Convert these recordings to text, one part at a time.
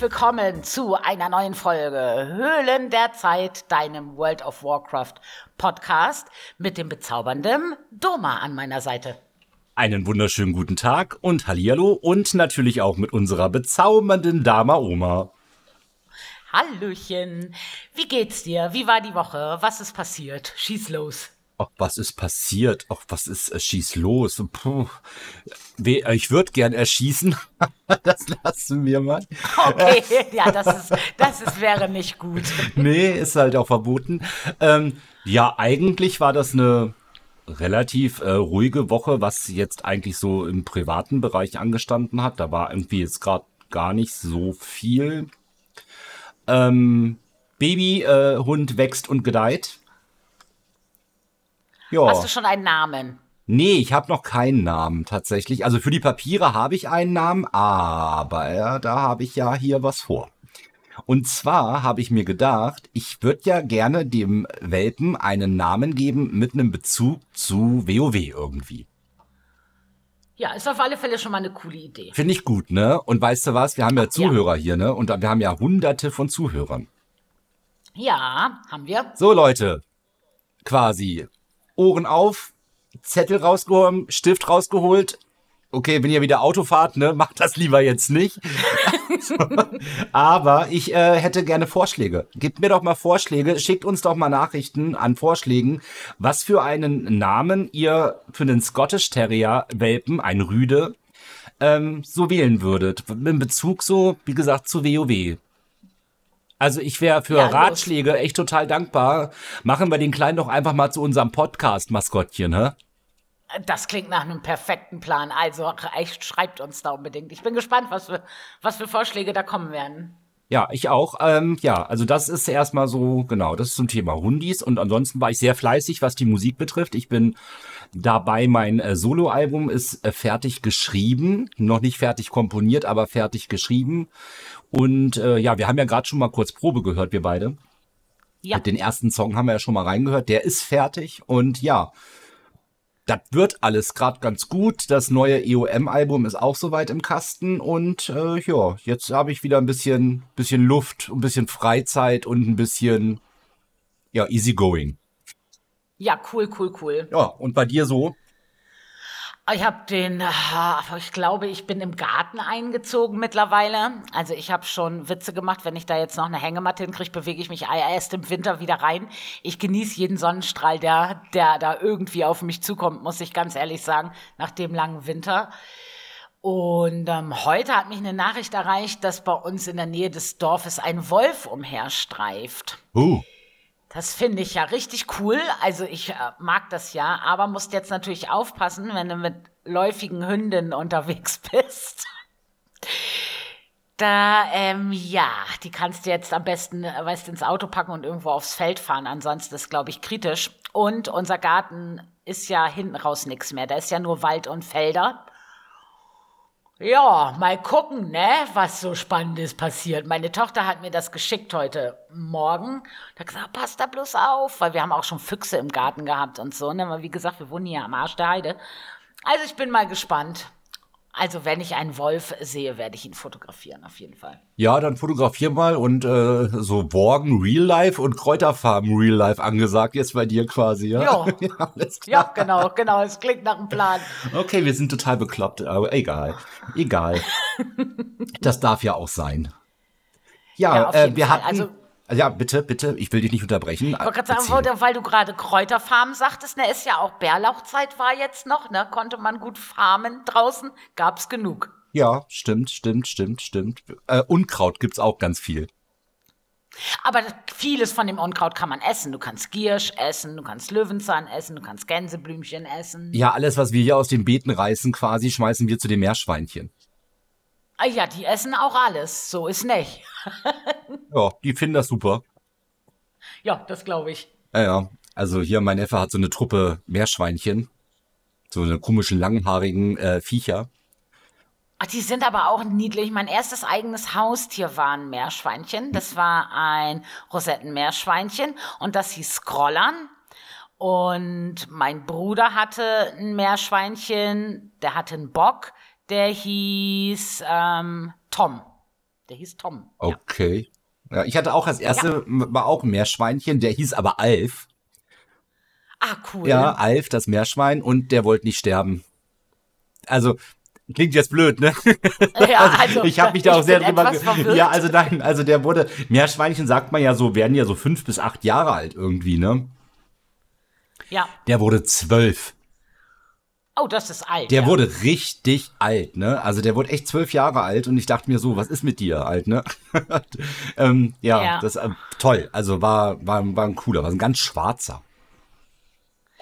herzlich willkommen zu einer neuen Folge Höhlen der Zeit, deinem World of Warcraft Podcast mit dem bezaubernden Doma an meiner Seite. Einen wunderschönen guten Tag und Hallihallo und natürlich auch mit unserer bezaubernden Dama Oma. Hallöchen. Wie geht's dir? Wie war die Woche? Was ist passiert? Schieß los. Ach, was ist passiert? Ach, was ist, äh, schieß los. Puh. We- äh, Ich würde gern erschießen. das lassen wir mal. Okay, ja, das ist, das ist, wäre nicht gut. Nee, ist halt auch verboten. Ähm, ja, eigentlich war das eine relativ äh, ruhige Woche, was jetzt eigentlich so im privaten Bereich angestanden hat. Da war irgendwie jetzt gerade gar nicht so viel. Ähm, Babyhund äh, Hund wächst und gedeiht. Ja. Hast du schon einen Namen? Nee, ich habe noch keinen Namen tatsächlich. Also für die Papiere habe ich einen Namen, aber äh, da habe ich ja hier was vor. Und zwar habe ich mir gedacht, ich würde ja gerne dem Welpen einen Namen geben mit einem Bezug zu WoW irgendwie. Ja, ist auf alle Fälle schon mal eine coole Idee. Finde ich gut, ne? Und weißt du was? Wir haben ja Zuhörer hier, ne? Und wir haben ja hunderte von Zuhörern. Ja, haben wir. So, Leute. Quasi. Ohren auf, Zettel rausgeholt, Stift rausgeholt. Okay, wenn ihr wieder Auto fahrt, ne, macht das lieber jetzt nicht. Aber ich äh, hätte gerne Vorschläge. Gebt mir doch mal Vorschläge, schickt uns doch mal Nachrichten an Vorschlägen, was für einen Namen ihr für einen Scottish Terrier Welpen, ein Rüde, ähm, so wählen würdet. In Bezug so, wie gesagt, zu WoW. Also ich wäre für Ja. Ratschläge echt total dankbar. Machen wir den Kleinen doch einfach mal zu unserem Podcast-Maskottchen, hä? Das klingt nach einem perfekten Plan. Also echt, schreibt uns da unbedingt. Ich bin gespannt, was für, was für Vorschläge da kommen werden. Ja, ich auch. Ähm, ja, also das ist erstmal so, genau, das ist zum Thema Hundis. Und ansonsten war ich sehr fleißig, was die Musik betrifft. Ich bin dabei, mein äh, Soloalbum ist äh, fertig geschrieben. Noch nicht fertig komponiert, aber fertig geschrieben. Und äh, ja, wir haben ja gerade schon mal kurz Probe gehört, wir beide. Ja, Den ersten Song haben wir ja schon mal reingehört. Der ist fertig. Und ja, das wird alles gerade ganz gut. Das neue EOM-Album ist auch soweit im Kasten. Und äh, ja, jetzt habe ich wieder ein bisschen, bisschen Luft, ein bisschen Freizeit und ein bisschen ja, easy going. ja, cool, cool, cool. Ja, und bei dir so? Ich habe den, ah, ich glaube, ich bin im Garten eingezogen mittlerweile. Also ich habe schon Witze gemacht, wenn ich da jetzt noch eine Hängematte hinkriege, bewege ich mich erst im Winter wieder rein. Ich genieße jeden Sonnenstrahl, der, der da irgendwie auf mich zukommt, muss ich ganz ehrlich sagen, nach dem langen Winter. Und ähm, heute hat mich eine Nachricht erreicht, dass bei uns in der Nähe des Dorfes ein Wolf umherstreift. Uh. Das finde ich ja richtig cool. Also ich äh, mag das ja, aber musst jetzt natürlich aufpassen, wenn du mit läufigen Hündinnen unterwegs bist. Da, ähm, ja, die kannst du jetzt am besten, äh, weißt ins Auto packen und irgendwo aufs Feld fahren. Ansonsten ist, glaube ich, kritisch. Und unser Garten ist ja hinten raus nichts mehr. Da ist ja nur Wald und Felder. Ja, mal gucken, ne, was so Spannendes passiert. Meine Tochter hat mir das geschickt heute Morgen. Da gesagt, passt da bloß auf, weil wir haben auch schon Füchse im Garten gehabt und so. Ne? Aber wie gesagt, wir wohnen hier am Arsch der Heide. Also ich bin mal gespannt. Also wenn ich einen Wolf sehe, werde ich ihn fotografieren, auf jeden Fall. Ja, dann fotografier mal und äh, so Borgen Real Life und Kräuterfarben Real Life angesagt jetzt bei dir quasi, ja? Ja. ja genau, genau. Es klingt nach einem Plan. Okay, wir sind total bekloppt, aber egal. Egal. das darf ja auch sein. Ja, Ja, äh, wir Fall. hatten. Also- ja, bitte, bitte, ich will dich nicht unterbrechen. Ich wollte gerade sagen, weil du gerade Kräuterfarmen sagtest, ne, ist ja auch Bärlauchzeit war jetzt noch, ne? Konnte man gut farmen draußen, gab's genug. Ja, stimmt, stimmt, stimmt, stimmt. Äh, Unkraut gibt's auch ganz viel. Aber vieles von dem Unkraut kann man essen. Du kannst Giersch essen, du kannst Löwenzahn essen, du kannst Gänseblümchen essen. Ja, alles, was wir hier aus den Beeten reißen, quasi, schmeißen wir zu den Meerschweinchen. Ah ja, die essen auch alles. So ist nicht. Ja, die finden das super. Ja, das glaube ich. Ja, ja. Also hier, mein Neffe hat so eine Truppe Meerschweinchen. So eine komischen, langhaarigen äh, Viecher. Ach, die sind aber auch niedlich. Mein erstes eigenes Haustier war ein Meerschweinchen. Das war ein Rosettenmeerschweinchen und das hieß Scrollern. Und mein Bruder hatte ein Meerschweinchen, der hatte einen Bock, der hieß ähm, Tom. Der hieß Tom. Okay. Ja, ich hatte auch als erste, war auch ein Meerschweinchen, der hieß aber Alf. Ah, cool. Ja, Alf, das Meerschwein, und der wollte nicht sterben. Also, klingt jetzt blöd, ne? Ja, also, ich habe mich da auch sehr drüber. Ja, also nein, also der wurde Meerschweinchen sagt man ja so, werden ja so fünf bis acht Jahre alt irgendwie, ne? Ja. Der wurde zwölf. Oh, das ist alt. Der ja. wurde richtig alt, ne? Also der wurde echt zwölf Jahre alt und ich dachte mir so, was ist mit dir, alt, ne? ähm, ja, Ja. das äh, toll. Also war, war, war ein cooler, war ein ganz schwarzer.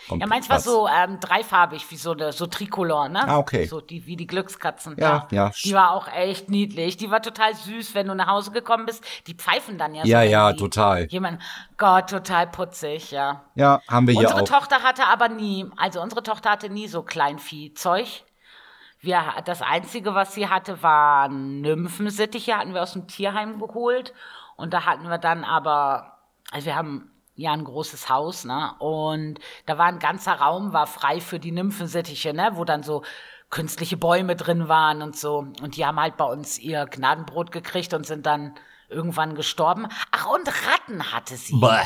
Kommt Ja, meins war so ähm, dreifarbig, wie so eine, so Tricolor, ne? Ah, okay. So die, wie die Glückskatzen. Ja, ja. Die war auch echt niedlich. Die war total süß, wenn du nach Hause gekommen bist. Die pfeifen dann ja so. Ja, ja, total. Jemand, Gott, total putzig, ja. Ja, haben wir hier Unsere auch. Tochter hatte aber nie, also unsere Tochter hatte nie so Kleinviehzeug. Wir, das Einzige, was sie hatte, waren Nymphensittiche, hatten wir aus dem Tierheim geholt. Und da hatten wir dann aber, also wir haben ja ein großes Haus, ne? Und da war ein ganzer Raum, war frei für die Nymphensittiche, ne? Wo dann so künstliche Bäume drin waren und so. Und die haben halt bei uns ihr Gnadenbrot gekriegt und sind dann irgendwann gestorben. Ach, und Ratten hatte sie. Bäh.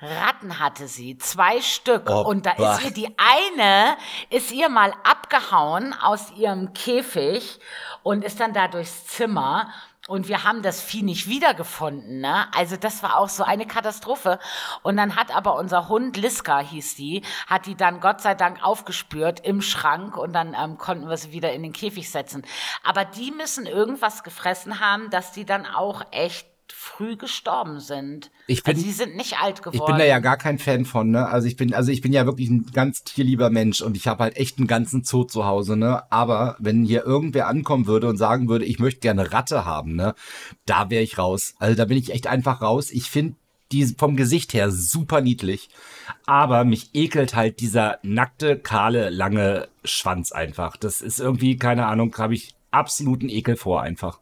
Ratten hatte sie, zwei Stück. Oh, und da bah. ist ihr die eine, ist ihr mal abgehauen aus ihrem Käfig und ist dann da durchs Zimmer. Und wir haben das Vieh nicht wiedergefunden, ne? Also das war auch so eine Katastrophe. Und dann hat aber unser Hund, Liska hieß die, hat die dann Gott sei Dank aufgespürt im Schrank und dann ähm, konnten wir sie wieder in den Käfig setzen. Aber die müssen irgendwas gefressen haben, dass die dann auch echt früh gestorben sind. Ich bin- also sie sind nicht alt geworden. Ich bin da ja gar kein Fan von, ne? Also ich bin, also ich bin ja wirklich ein ganz tierlieber Mensch und ich habe halt echt einen ganzen Zoo zu Hause, ne? Aber wenn hier irgendwer ankommen würde und sagen würde, ich möchte gerne Ratte haben, ne? Da wäre ich raus. Also da bin ich echt einfach raus. Ich finde die vom Gesicht her super niedlich, aber mich ekelt halt dieser nackte, kahle, lange Schwanz einfach. Das ist irgendwie, keine Ahnung, habe ich absoluten Ekel vor einfach.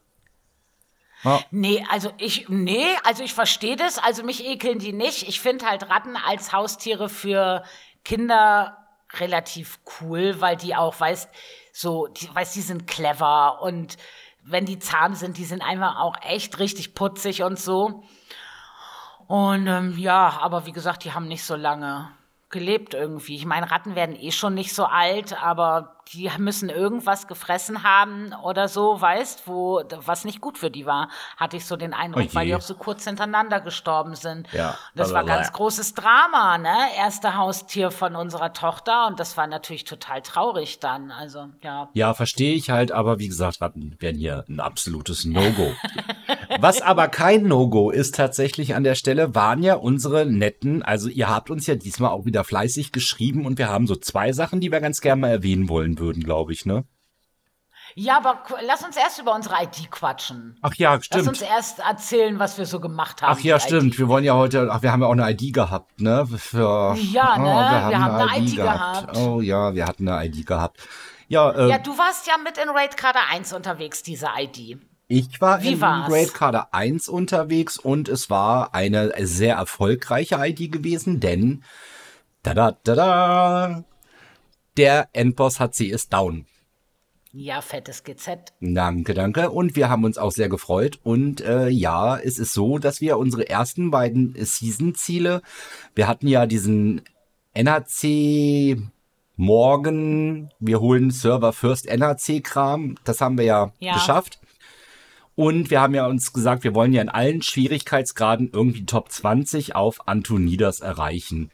Ja. Nee, also ich, nee, also ich verstehe das. Also mich ekeln die nicht. Ich finde halt Ratten als Haustiere für Kinder relativ cool, weil die auch, weißt, so, die, weißt, die sind clever und wenn die zahm sind, die sind einfach auch echt richtig putzig und so. Und ähm, ja, aber wie gesagt, die haben nicht so lange gelebt irgendwie. Ich meine, Ratten werden eh schon nicht so alt, aber die müssen irgendwas gefressen haben oder so, weißt, wo was nicht gut für die war, hatte ich so den Eindruck, Oh je. weil die auch so kurz hintereinander gestorben sind. Ja, Das war ganz großes Drama, ne? Erste Haustier von unserer Tochter und das war natürlich total traurig dann. Also, ja. Ja, verstehe ich halt, aber wie gesagt, Ratten wären hier ein absolutes No-Go. Was aber kein No-Go ist tatsächlich an der Stelle, waren ja unsere netten, also ihr habt uns ja diesmal auch wieder fleißig geschrieben und wir haben so zwei Sachen, die wir ganz gerne mal erwähnen wollen würden, glaube ich, ne? Ja, aber lass uns erst über unsere ID quatschen. Ach ja, Lass uns stimmt. erst erzählen, was wir so gemacht haben. Ach ja, stimmt. ID. Wir wollen ja heute, ach, wir haben ja auch eine ID gehabt, ne? Für, Ja, ne? Wir haben eine ID gehabt. Oh ja, wir hatten eine ID gehabt. Ja, äh, Ja, du warst ja mit in Raid Kader 1 unterwegs, diese ID. Ich war Wie in war's? Great Kader 1 unterwegs und es war eine sehr erfolgreiche ID gewesen, denn da da da da der Endboss HC ist down. Ja, fettes GZ. Danke, danke. Und wir haben uns auch sehr gefreut. Und äh, ja, es ist so, dass wir unsere ersten beiden Season-Ziele, wir hatten ja diesen NHC morgen, wir holen Server First NHC-Kram, das haben wir ja, Ja. geschafft. Und wir haben ja uns gesagt, wir wollen ja in allen Schwierigkeitsgraden irgendwie Top 20 auf Antonidas erreichen.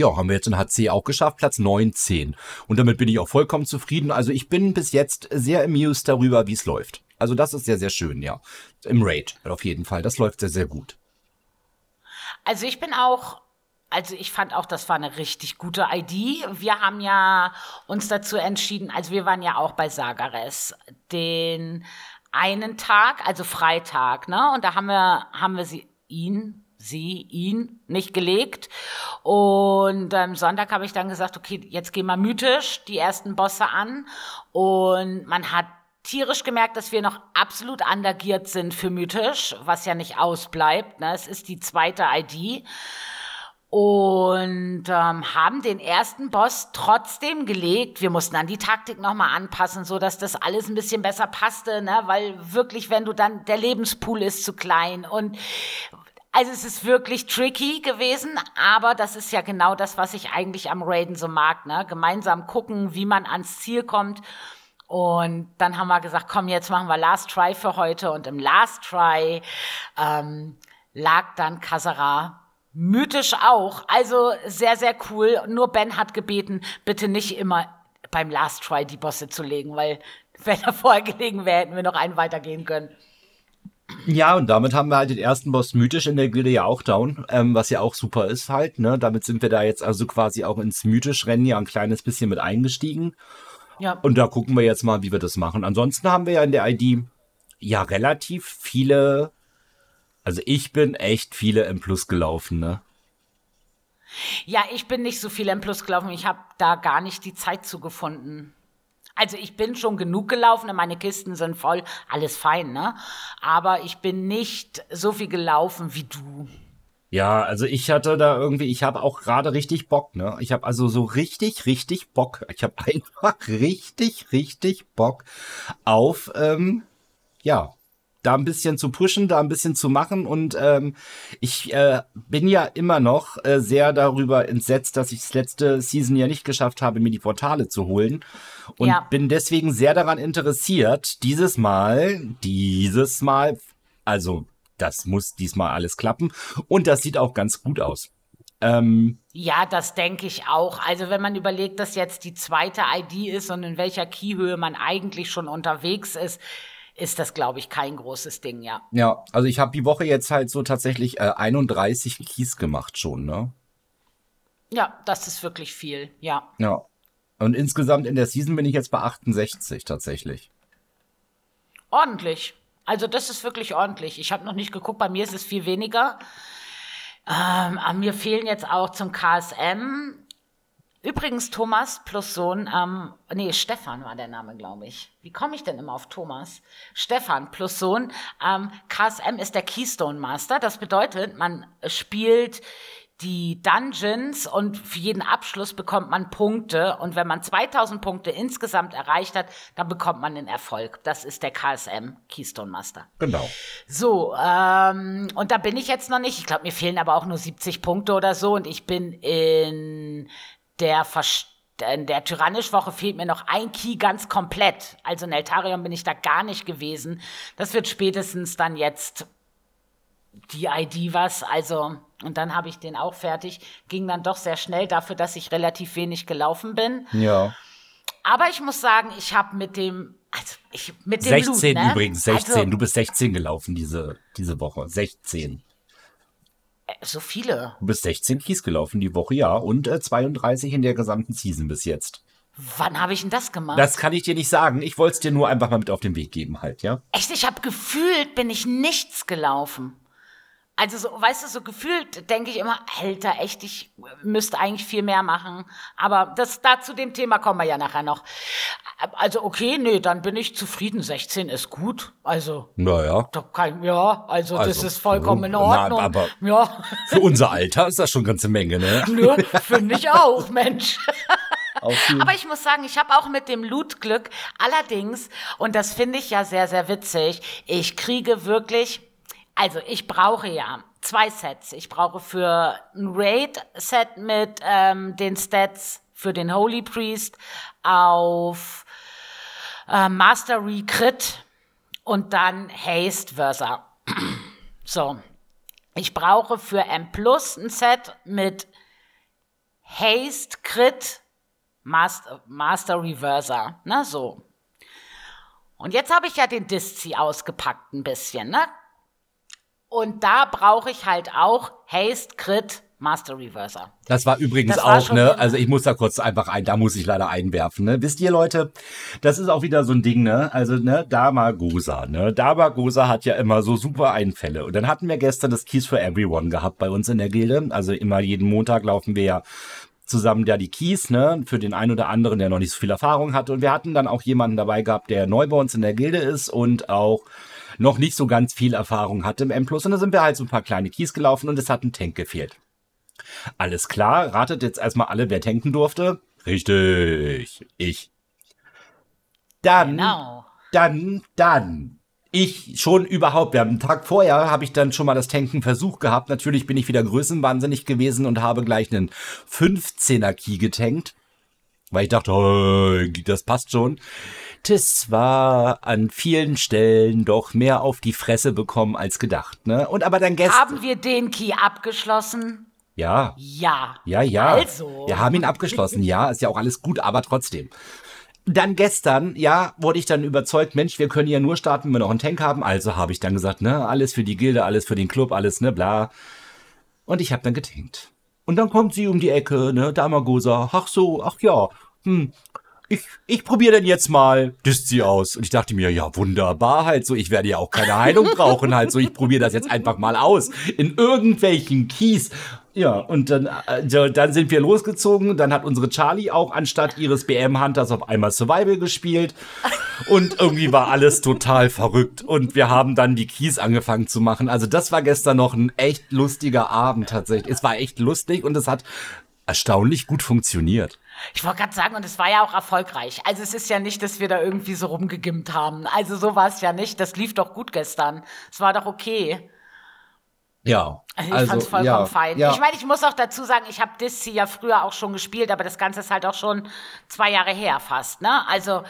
Ja, haben wir jetzt in HC auch geschafft, Platz 19. Und damit bin ich auch vollkommen zufrieden. Also ich bin bis jetzt sehr amused darüber, wie es läuft. Also das ist sehr, sehr schön, ja. Im Raid auf jeden Fall. Das läuft sehr, sehr gut. Also ich bin auch, also ich fand auch, das war eine richtig gute ID. Wir haben ja uns dazu entschieden, also wir waren ja auch bei Sagares, den einen Tag, also Freitag, ne? Und da haben wir, haben wir sie, ihn, sie, ihn nicht gelegt. Und am Sonntag habe ich dann gesagt, okay, jetzt gehen wir mythisch die ersten Bosse an. Und man hat tierisch gemerkt, dass wir noch absolut undergiert sind für mythisch, was ja nicht ausbleibt. Ne? Es ist die zweite ID. und ähm, haben den ersten Boss trotzdem gelegt. Wir mussten dann die Taktik nochmal anpassen, so dass das alles ein bisschen besser passte, ne? weil wirklich, wenn du dann, der Lebenspool ist zu klein und also es ist wirklich tricky gewesen, aber das ist ja genau das, was ich eigentlich am Raiden so mag, ne? Gemeinsam gucken, wie man ans Ziel kommt. Und dann haben wir gesagt, komm, jetzt machen wir Last Try für heute. Und im Last Try ähm, lag dann Kasara mythisch auch. Also sehr, sehr cool. Nur Ben hat gebeten, bitte nicht immer beim Last Try die Bosse zu legen, weil wenn er vorher gelegen wäre, hätten wir noch einen weitergehen können. Ja, und damit haben wir halt den ersten Boss mythisch in der Gilde ja auch down, ähm, was ja auch super ist halt, ne? Damit sind wir da jetzt also quasi auch ins mythisch-Rennen ja ein kleines bisschen mit eingestiegen. Ja. Und da gucken wir jetzt mal, wie wir das machen. Ansonsten haben wir ja in der ID ja relativ viele, also ich bin echt viele M Plus gelaufen, ne? Ja, ich bin nicht so viel M Plus gelaufen. Ich habe da gar nicht die Zeit zu gefunden. Also ich bin schon genug gelaufen, meine Kisten sind voll, alles fein, ne? Aber ich bin nicht so viel gelaufen wie du. Ja, also ich hatte da irgendwie, ich habe auch gerade richtig Bock, ne? Ich habe also so richtig, richtig Bock. Ich habe einfach richtig, richtig Bock auf, ähm, ja, da ein bisschen zu pushen, da ein bisschen zu machen. Und ähm, ich äh, bin ja immer noch äh, sehr darüber entsetzt, dass ich das letzte Season ja nicht geschafft habe, mir die Portale zu holen. Und ja. bin deswegen sehr daran interessiert, dieses Mal, dieses Mal, also das muss diesmal alles klappen. Und das sieht auch ganz gut aus. Ähm, ja, das denke ich auch. Also wenn man überlegt, dass jetzt die zweite ID ist und in welcher Keyhöhe man eigentlich schon unterwegs ist, ist das, glaube ich, kein großes Ding, ja. Ja, also ich habe die Woche jetzt halt so tatsächlich äh, 31 Keys gemacht schon, ne? Ja, das ist wirklich viel, ja. Ja. Und insgesamt in der Season bin ich jetzt bei 68 tatsächlich. Ordentlich. Also das ist wirklich ordentlich. Ich habe noch nicht geguckt, bei mir ist es viel weniger. Ähm, mir fehlen jetzt auch zum KSM Übrigens, Thomas plus Sohn, ähm, nee, Stefan war der Name, glaube ich. Wie komme ich denn immer auf Thomas? Stefan plus Sohn. Ähm, KSM ist der Keystone Master. Das bedeutet, man spielt die Dungeons und für jeden Abschluss bekommt man Punkte. Und wenn man 2000 Punkte insgesamt erreicht hat, dann bekommt man den Erfolg. Das ist der KSM Keystone Master. Genau. So, ähm, und da bin ich jetzt noch nicht. Ich glaube, mir fehlen aber auch nur 70 Punkte oder so. Und ich bin in der in der Tyrannisch-Woche fehlt mir noch ein Key ganz komplett. Also in Eltarion bin ich da gar nicht gewesen. Das wird spätestens dann jetzt die ID was. Also, und dann habe ich den auch fertig. Ging dann doch sehr schnell dafür, dass ich relativ wenig gelaufen bin. Ja. Aber ich muss sagen, ich habe mit dem, also ich, mit dem 16 Loot, ne? übrigens, 16. Also, du bist 16 gelaufen diese, diese Woche. 16. So viele. Du bist 16 Kies gelaufen die Woche, ja. Und äh, 32 in der gesamten Season bis jetzt. Wann habe ich denn das gemacht? Das kann ich dir nicht sagen. Ich wollte es dir nur einfach mal mit auf den Weg geben, halt, ja. Echt, ich habe gefühlt, bin ich nichts gelaufen. Also so, weißt du, so gefühlt denke ich immer, Alter, echt, ich müsste eigentlich viel mehr machen. Aber das, da zu dem Thema kommen wir ja nachher noch. Also okay, nee, dann bin ich zufrieden. 16 ist gut. Also. Naja. Kein, ja, also, also das ist vollkommen in Ordnung. Na, aber ja. für unser Alter ist das schon eine ganze Menge, ne? Nö, finde ich auch, Mensch. Aber ich muss sagen, ich habe auch mit dem Loot Glück. Allerdings, und das finde ich ja sehr, sehr witzig, ich kriege wirklich also ich brauche ja zwei Sets. Ich brauche für ein Raid-Set mit ähm, den Stats für den Holy Priest auf äh, Mastery Crit und dann Haste Versa. so. Ich brauche für M Plus ein Set mit Haste Crit Master, Master Reverser. Ne, so. Und jetzt habe ich ja den Diszi ausgepackt ein bisschen, ne? Und da brauche ich halt auch Haste, Crit, Master Reverser. Das war übrigens das auch, ne? Also ich muss da kurz einfach ein, da muss ich leider einwerfen, ne? Wisst ihr, Leute, das ist auch wieder so ein Ding, ne? Also, ne, Damagosa, ne? Damagosa hat ja immer so super Einfälle. Und dann hatten wir gestern das Keys for Everyone gehabt bei uns in der Gilde. Also immer jeden Montag laufen wir ja zusammen ja die Keys, ne, für den einen oder anderen, der noch nicht so viel Erfahrung hatte. Und wir hatten dann auch jemanden dabei gehabt, der neu bei uns in der Gilde ist und auch noch nicht so ganz viel Erfahrung hatte im M+. Und da sind wir halt so ein paar kleine Keys gelaufen und es hat ein Tank gefehlt. Alles klar, ratet jetzt erstmal alle, wer tanken durfte. Richtig, ich. Dann, Genau. dann, dann. Ich schon überhaupt, wir haben einen Tag vorher, habe ich dann schon mal das Tanken versucht gehabt. Natürlich bin ich wieder größenwahnsinnig gewesen und habe gleich einen 15er Key getankt. Weil ich dachte, oh, das passt schon. Das war an vielen Stellen doch mehr auf die Fresse bekommen als gedacht, ne? Und aber dann gestern. Haben wir den Key abgeschlossen? Ja, Ja. ja, ja. Also. Wir haben ihn abgeschlossen, ja, ist ja auch alles gut, aber trotzdem. Dann gestern, ja, wurde ich dann überzeugt, Mensch, wir können ja nur starten, wenn wir noch einen Tank haben. Also habe ich dann gesagt, ne, alles für die Gilde, alles für den Club, alles, ne, bla. Und ich habe dann getankt. Und dann kommt sie um die Ecke, ne, Damagosa, ach so, ach ja, hm, ich, ich probiere denn jetzt mal, disst sie aus. Und ich dachte mir, ja, wunderbar, halt so, ich werde ja auch keine Heilung brauchen, halt so, ich probiere das jetzt einfach mal aus. In irgendwelchen Keys. Ja, und dann, äh, dann sind wir losgezogen. Dann hat unsere Charlie auch anstatt ihres BM-Hunters auf einmal Survival gespielt. Und irgendwie war alles total verrückt. Und wir haben dann die Keys angefangen zu machen. Also das war gestern noch ein echt lustiger Abend tatsächlich. Es war echt lustig und es hat erstaunlich gut funktioniert. Ich wollte gerade sagen, und es war ja auch erfolgreich. Also es ist ja nicht, dass wir da irgendwie so rumgegimmt haben. Also so war es ja nicht. Das lief doch gut gestern. Es war doch okay. Ja. Also ich fand's vollkommen ja, fein. Ja. Ich meine, ich muss auch dazu sagen, ich habe Disci ja früher auch schon gespielt, aber das Ganze ist halt auch schon zwei Jahre her fast, ne? Also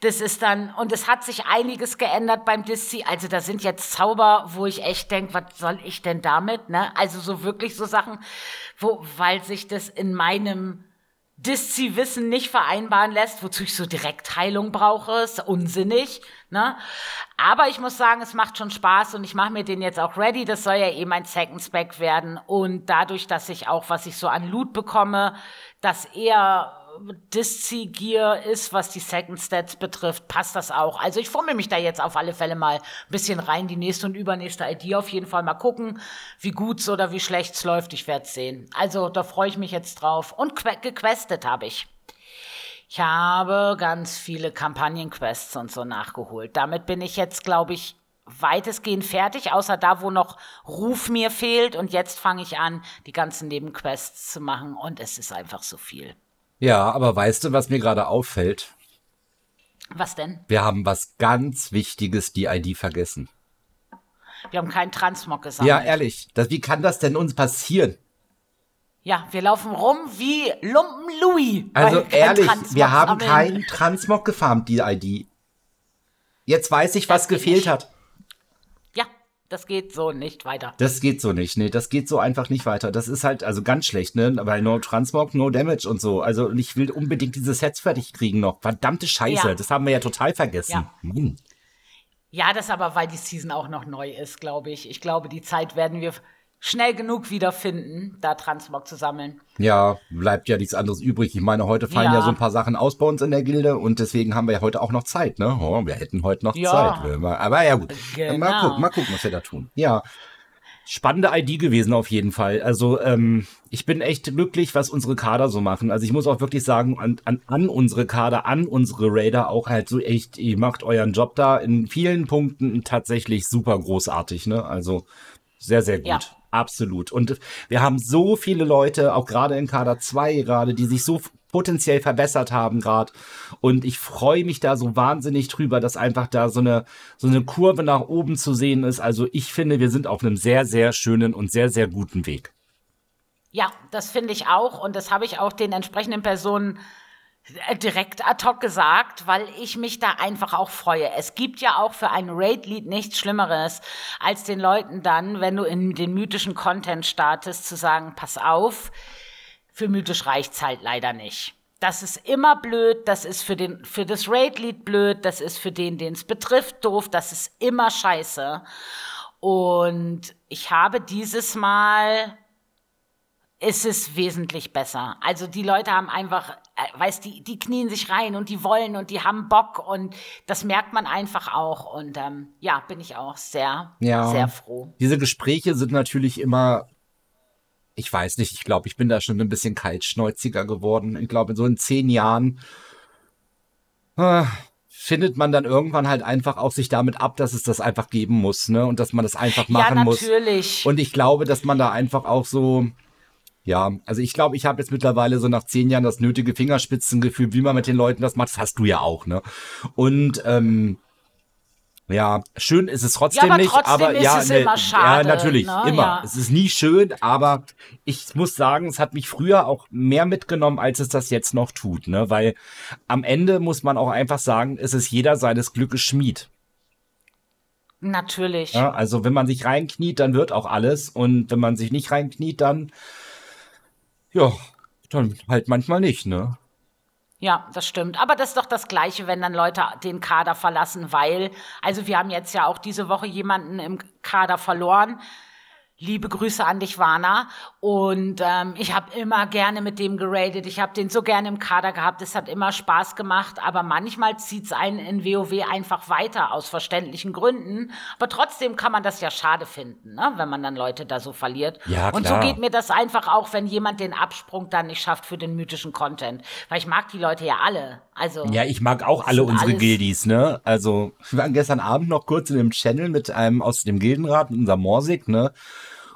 das ist dann, und es hat sich einiges geändert beim Disci. Also da sind jetzt Zauber, wo ich echt denke, was soll ich denn damit, ne? Also so wirklich so Sachen, wo, weil sich das in meinem Diszi-Wissen nicht vereinbaren lässt, wozu ich so Direktheilung brauche, ist unsinnig, ne? Aber ich muss sagen, es macht schon Spaß und ich mache mir den jetzt auch ready. Das soll ja eh mein Second Spec werden und dadurch, dass ich auch, was ich so an Loot bekomme, das eher Diszi-Gear ist, was die Second Stats betrifft, passt das auch. Also ich fummel mich da jetzt auf alle Fälle mal ein bisschen rein, die nächste und übernächste ID auf jeden Fall mal gucken, wie gut's oder wie schlecht's läuft, ich werde sehen. Also da freue ich mich jetzt drauf. Und que- gequestet habe ich. Ich habe ganz viele Kampagnenquests und so nachgeholt. Damit bin ich jetzt, glaube ich, weitestgehend fertig, außer da, wo noch Ruf mir fehlt. Und jetzt fange ich an, die ganzen Nebenquests zu machen. Und es ist einfach so viel. Ja, aber weißt du, was mir gerade auffällt? Was denn? Wir haben was ganz Wichtiges, die ID vergessen. Wir haben keinen Transmog gesammelt. Ja, ehrlich. Das, wie kann das denn uns passieren? Ja, wir laufen rum wie Lumpen Louis. Also ehrlich, wir haben sammeln. keinen Transmog gefarmt, die ID. Jetzt weiß ich, was gefehlt nicht. hat. Das geht so nicht weiter. Das geht so nicht, nee, das geht so einfach nicht weiter. Das ist halt also ganz schlecht, ne? Weil no Transmog, no Damage und so. Also ich will unbedingt diese Sets fertig kriegen noch. Verdammte Scheiße, Ja. das haben wir ja total vergessen. Ja. Mann. Ja, das aber, weil die Season auch noch neu ist, glaube ich. Ich glaube, die Zeit werden wir schnell genug wiederfinden, da Transmog zu sammeln. Ja, bleibt ja nichts anderes übrig. Ich meine, heute fallen ja. Ja. so ein paar Sachen aus bei uns in der Gilde und deswegen haben wir ja heute auch noch Zeit, ne? Oh, wir hätten heute noch Ja. Zeit. Aber ja gut. Genau. Mal gucken, mal gucken, was wir da tun. Ja. Spannende ID gewesen auf jeden Fall. Also ähm, ich bin echt glücklich, was unsere Kader so machen. Also ich muss auch wirklich sagen, an, an, an unsere Kader, an unsere Raider auch halt so echt, ihr macht euren Job da in vielen Punkten tatsächlich super großartig. Ne? Also sehr, sehr gut. Ja. Absolut. Und wir haben so viele Leute, auch gerade in Kader 2 gerade, die sich so potenziell verbessert haben gerade. Und ich freue mich da so wahnsinnig drüber, dass einfach da so eine, so eine Kurve nach oben zu sehen ist. Also ich finde, wir sind auf einem sehr, sehr schönen und sehr, sehr guten Weg. Ja, das finde ich auch. Und das habe ich auch den entsprechenden Personen direkt ad hoc gesagt, weil ich mich da einfach auch freue. Es gibt ja auch für ein Raid-Lied nichts Schlimmeres, als den Leuten dann, wenn du in den mythischen Content startest, zu sagen, pass auf, für mythisch reicht's halt leider nicht. Das ist immer blöd, das ist für, den, für das Raid-Lied blöd, das ist für den, den es betrifft, doof, das ist immer scheiße. Und ich habe dieses Mal ist es wesentlich besser. Also die Leute haben einfach, äh, weißt die, die knien sich rein und die wollen und die haben Bock und das merkt man einfach auch. Und ähm, ja, bin ich auch sehr, Ja. sehr froh. Diese Gespräche sind natürlich immer, ich weiß nicht, ich glaube, ich bin da schon ein bisschen kaltschnäuziger geworden. Ich glaube, so in zehn Jahren äh, findet man dann irgendwann halt einfach auch sich damit ab, dass es das einfach geben muss, ne? Und dass man das einfach machen ja, muss. natürlich. Und ich glaube, dass man da einfach auch so, Ja, also ich glaube, ich habe jetzt mittlerweile so nach zehn Jahren das nötige Fingerspitzengefühl, wie man mit den Leuten das macht. Das hast du ja auch, ne? Und ähm, ja, schön ist es trotzdem, ja, aber trotzdem nicht, aber ja, ne, ja, natürlich, ne? immer. Ja. Es ist nie schön, aber ich muss sagen, es hat mich früher auch mehr mitgenommen, als es das jetzt noch tut, ne? Weil am Ende muss man auch einfach sagen, es ist jeder seines Glückes Schmied. Natürlich. Ja, also wenn man sich reinkniet, dann wird auch alles. Und wenn man sich nicht reinkniet, dann ja, dann halt manchmal nicht, ne? Ja, das stimmt. Aber das ist doch das Gleiche, wenn dann Leute den Kader verlassen, weil, also wir haben jetzt ja auch diese Woche jemanden im Kader verloren, Liebe Grüße an dich, Warner. Und ähm, ich habe immer gerne mit dem geradet. Ich habe den so gerne im Kader gehabt. Es hat immer Spaß gemacht. Aber manchmal zieht es einen in WoW einfach weiter aus verständlichen Gründen. Aber trotzdem kann man das ja schade finden, ne? wenn man dann Leute da so verliert. Ja, klar. Und so geht mir das einfach auch, wenn jemand den Absprung dann nicht schafft für den mythischen Content. Weil ich mag die Leute ja alle. Also, ja, ich mag auch alle unsere Gildis, ne? Also, wir waren gestern Abend noch kurz in dem Channel mit einem aus dem Gildenrat, unser Morsig, ne?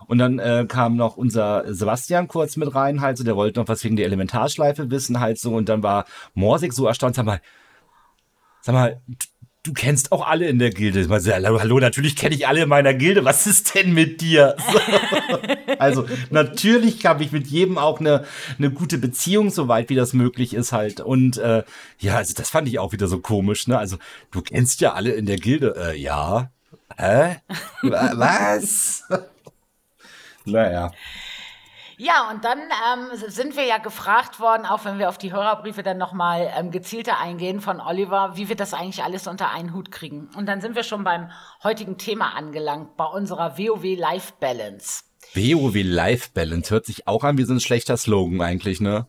Und dann äh, kam noch unser Sebastian kurz mit rein, halt so, der wollte noch was wegen der Elementarschleife wissen, halt so. Und dann war Morsig so erstaunt, sag mal, sag mal, du kennst auch alle in der Gilde. Ich so, hallo, hallo, natürlich kenne ich alle in meiner Gilde. Was ist denn mit dir? also, natürlich habe ich mit jedem auch eine, eine gute Beziehung, soweit wie das möglich ist halt. Und äh, ja, also das fand ich auch wieder so komisch, ne? Also, du kennst ja alle in der Gilde. Äh, ja. Hä? Was? Naja. Ja, und dann ähm, sind wir ja gefragt worden, auch wenn wir auf die Hörerbriefe dann nochmal ähm, gezielter eingehen von Oliver, wie wir das eigentlich alles unter einen Hut kriegen. Und dann sind wir schon beim heutigen Thema angelangt, bei unserer WoW Life Balance. WoW Life Balance hört sich auch an wie so ein schlechter Slogan eigentlich, ne?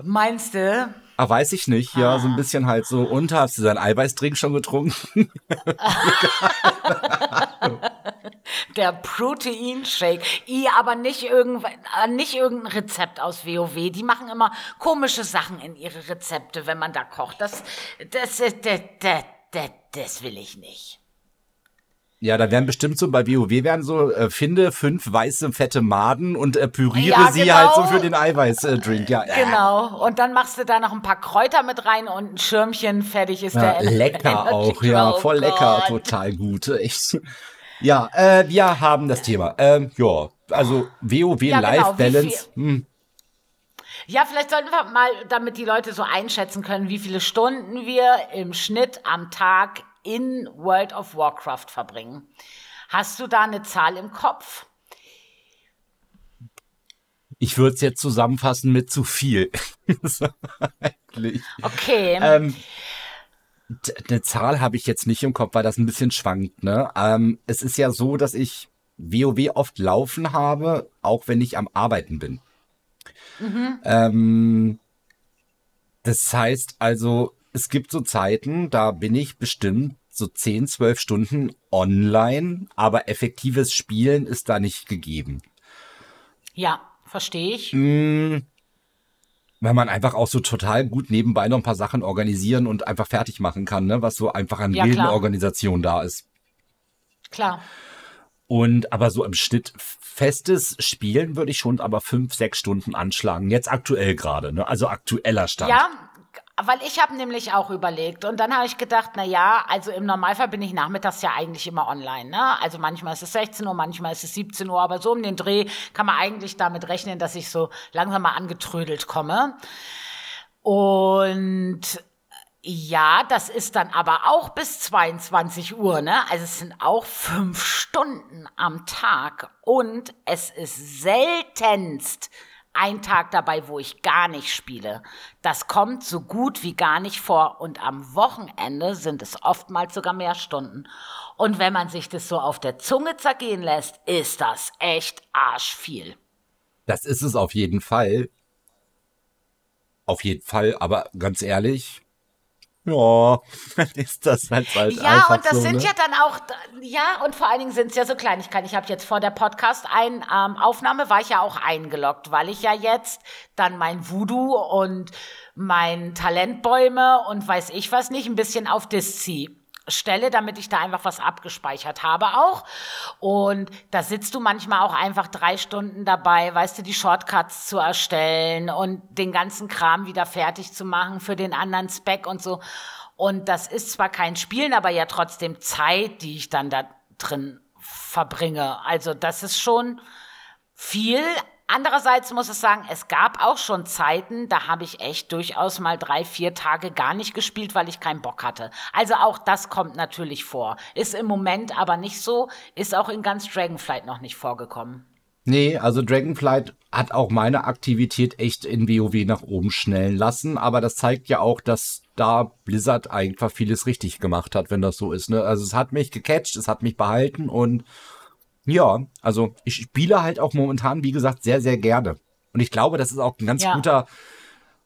Meinst du? Ah, weiß ich nicht. Ja, ah. so ein bisschen halt so. Und hast du deinen Eiweißdrink schon getrunken? Der Protein-Shake. I, aber nicht, irgend, äh, nicht irgendein Rezept aus WoW. Die machen immer komische Sachen in ihre Rezepte, wenn man da kocht. Das, das, das, das, das, das will ich nicht. Ja, da werden bestimmt so, bei WoW werden so, äh, finde fünf weiße, fette Maden und äh, püriere ja, sie halt so genau. für den Eiweißdrink. Ja. Genau. Und dann machst du da noch ein paar Kräuter mit rein und ein Schirmchen, fertig ist ja, der Lecker auch, ja, voll oh lecker, total gut. Echt. Ja, äh, wir haben das Thema. Ähm, ja, also WoW ja, Life genau. Balance. Hm. Ja, vielleicht sollten wir mal, damit die Leute so einschätzen können, wie viele Stunden wir im Schnitt am Tag in World of Warcraft verbringen. Hast du da eine Zahl im Kopf? Ich würde es jetzt zusammenfassen mit zu viel. okay. Ähm, eine Zahl habe ich jetzt nicht im Kopf, weil das ein bisschen schwankt. Ne? Ähm, es ist ja so, dass ich WoW oft laufen habe, auch wenn ich am Arbeiten bin. Mhm. Ähm, das heißt also, es gibt so Zeiten, da bin ich bestimmt so 10, 12 Stunden online, aber effektives Spielen ist da nicht gegeben. Ja, verstehe ich. Mm, weil man einfach auch so total gut nebenbei noch ein paar Sachen organisieren und einfach fertig machen kann, ne? was so einfach an ja, Gildenorganisation da ist. Klar. Und aber so im Schnitt festes Spielen würde ich schon aber fünf, sechs Stunden anschlagen. Jetzt aktuell gerade, ne? Also aktueller Stand. Ja, weil ich habe nämlich auch überlegt und dann habe ich gedacht, na ja, also im Normalfall bin ich nachmittags ja eigentlich immer online, ne? Also manchmal ist es 16 Uhr, manchmal ist es 17 Uhr, aber so um den Dreh kann man eigentlich damit rechnen, dass ich so langsam mal angetrödelt komme. Und ja, das ist dann aber auch bis 22 Uhr, ne? Also es sind auch fünf Stunden am Tag und es ist seltenst ein Tag dabei, wo ich gar nicht spiele. Das kommt so gut wie gar nicht vor und am Wochenende sind es oftmals sogar mehr Stunden. Und wenn man sich das so auf der Zunge zergehen lässt, ist das echt arschviel. Das ist es auf jeden Fall. Auf jeden Fall, aber ganz ehrlich, ja, dann ist das halt, halt Ja, und das so, sind ne? ja dann auch, ja, und vor allen Dingen sind es ja so Kleinigkeiten. Ich habe jetzt vor der Podcast-Aufnahme ähm, war ich ja auch eingeloggt, weil ich ja jetzt dann mein Voodoo und mein Talentbäume und weiß ich was nicht ein bisschen auf Dis ziehe. Stelle, damit ich da einfach was abgespeichert habe auch. Und da sitzt du manchmal auch einfach drei Stunden dabei, weißt du, die Shortcuts zu erstellen und den ganzen Kram wieder fertig zu machen für den anderen Spec und so. Und das ist zwar kein Spielen, aber ja trotzdem Zeit, die ich dann da drin verbringe. Also das ist schon viel, Andererseits muss ich sagen, es gab auch schon Zeiten, da habe ich echt durchaus mal drei, vier Tage gar nicht gespielt, weil ich keinen Bock hatte. Also auch das kommt natürlich vor. Ist im Moment aber nicht so, ist auch in ganz Dragonflight noch nicht vorgekommen. Nee, also Dragonflight hat auch meine Aktivität echt in WoW nach oben schnellen lassen, aber das zeigt ja auch, dass da Blizzard einfach vieles richtig gemacht hat, wenn das so ist. Ne? Also es hat mich gecatcht, es hat mich behalten und ja, also ich spiele halt auch momentan, wie gesagt, sehr, sehr gerne. Und ich glaube, das ist auch ein ganz ja. guter,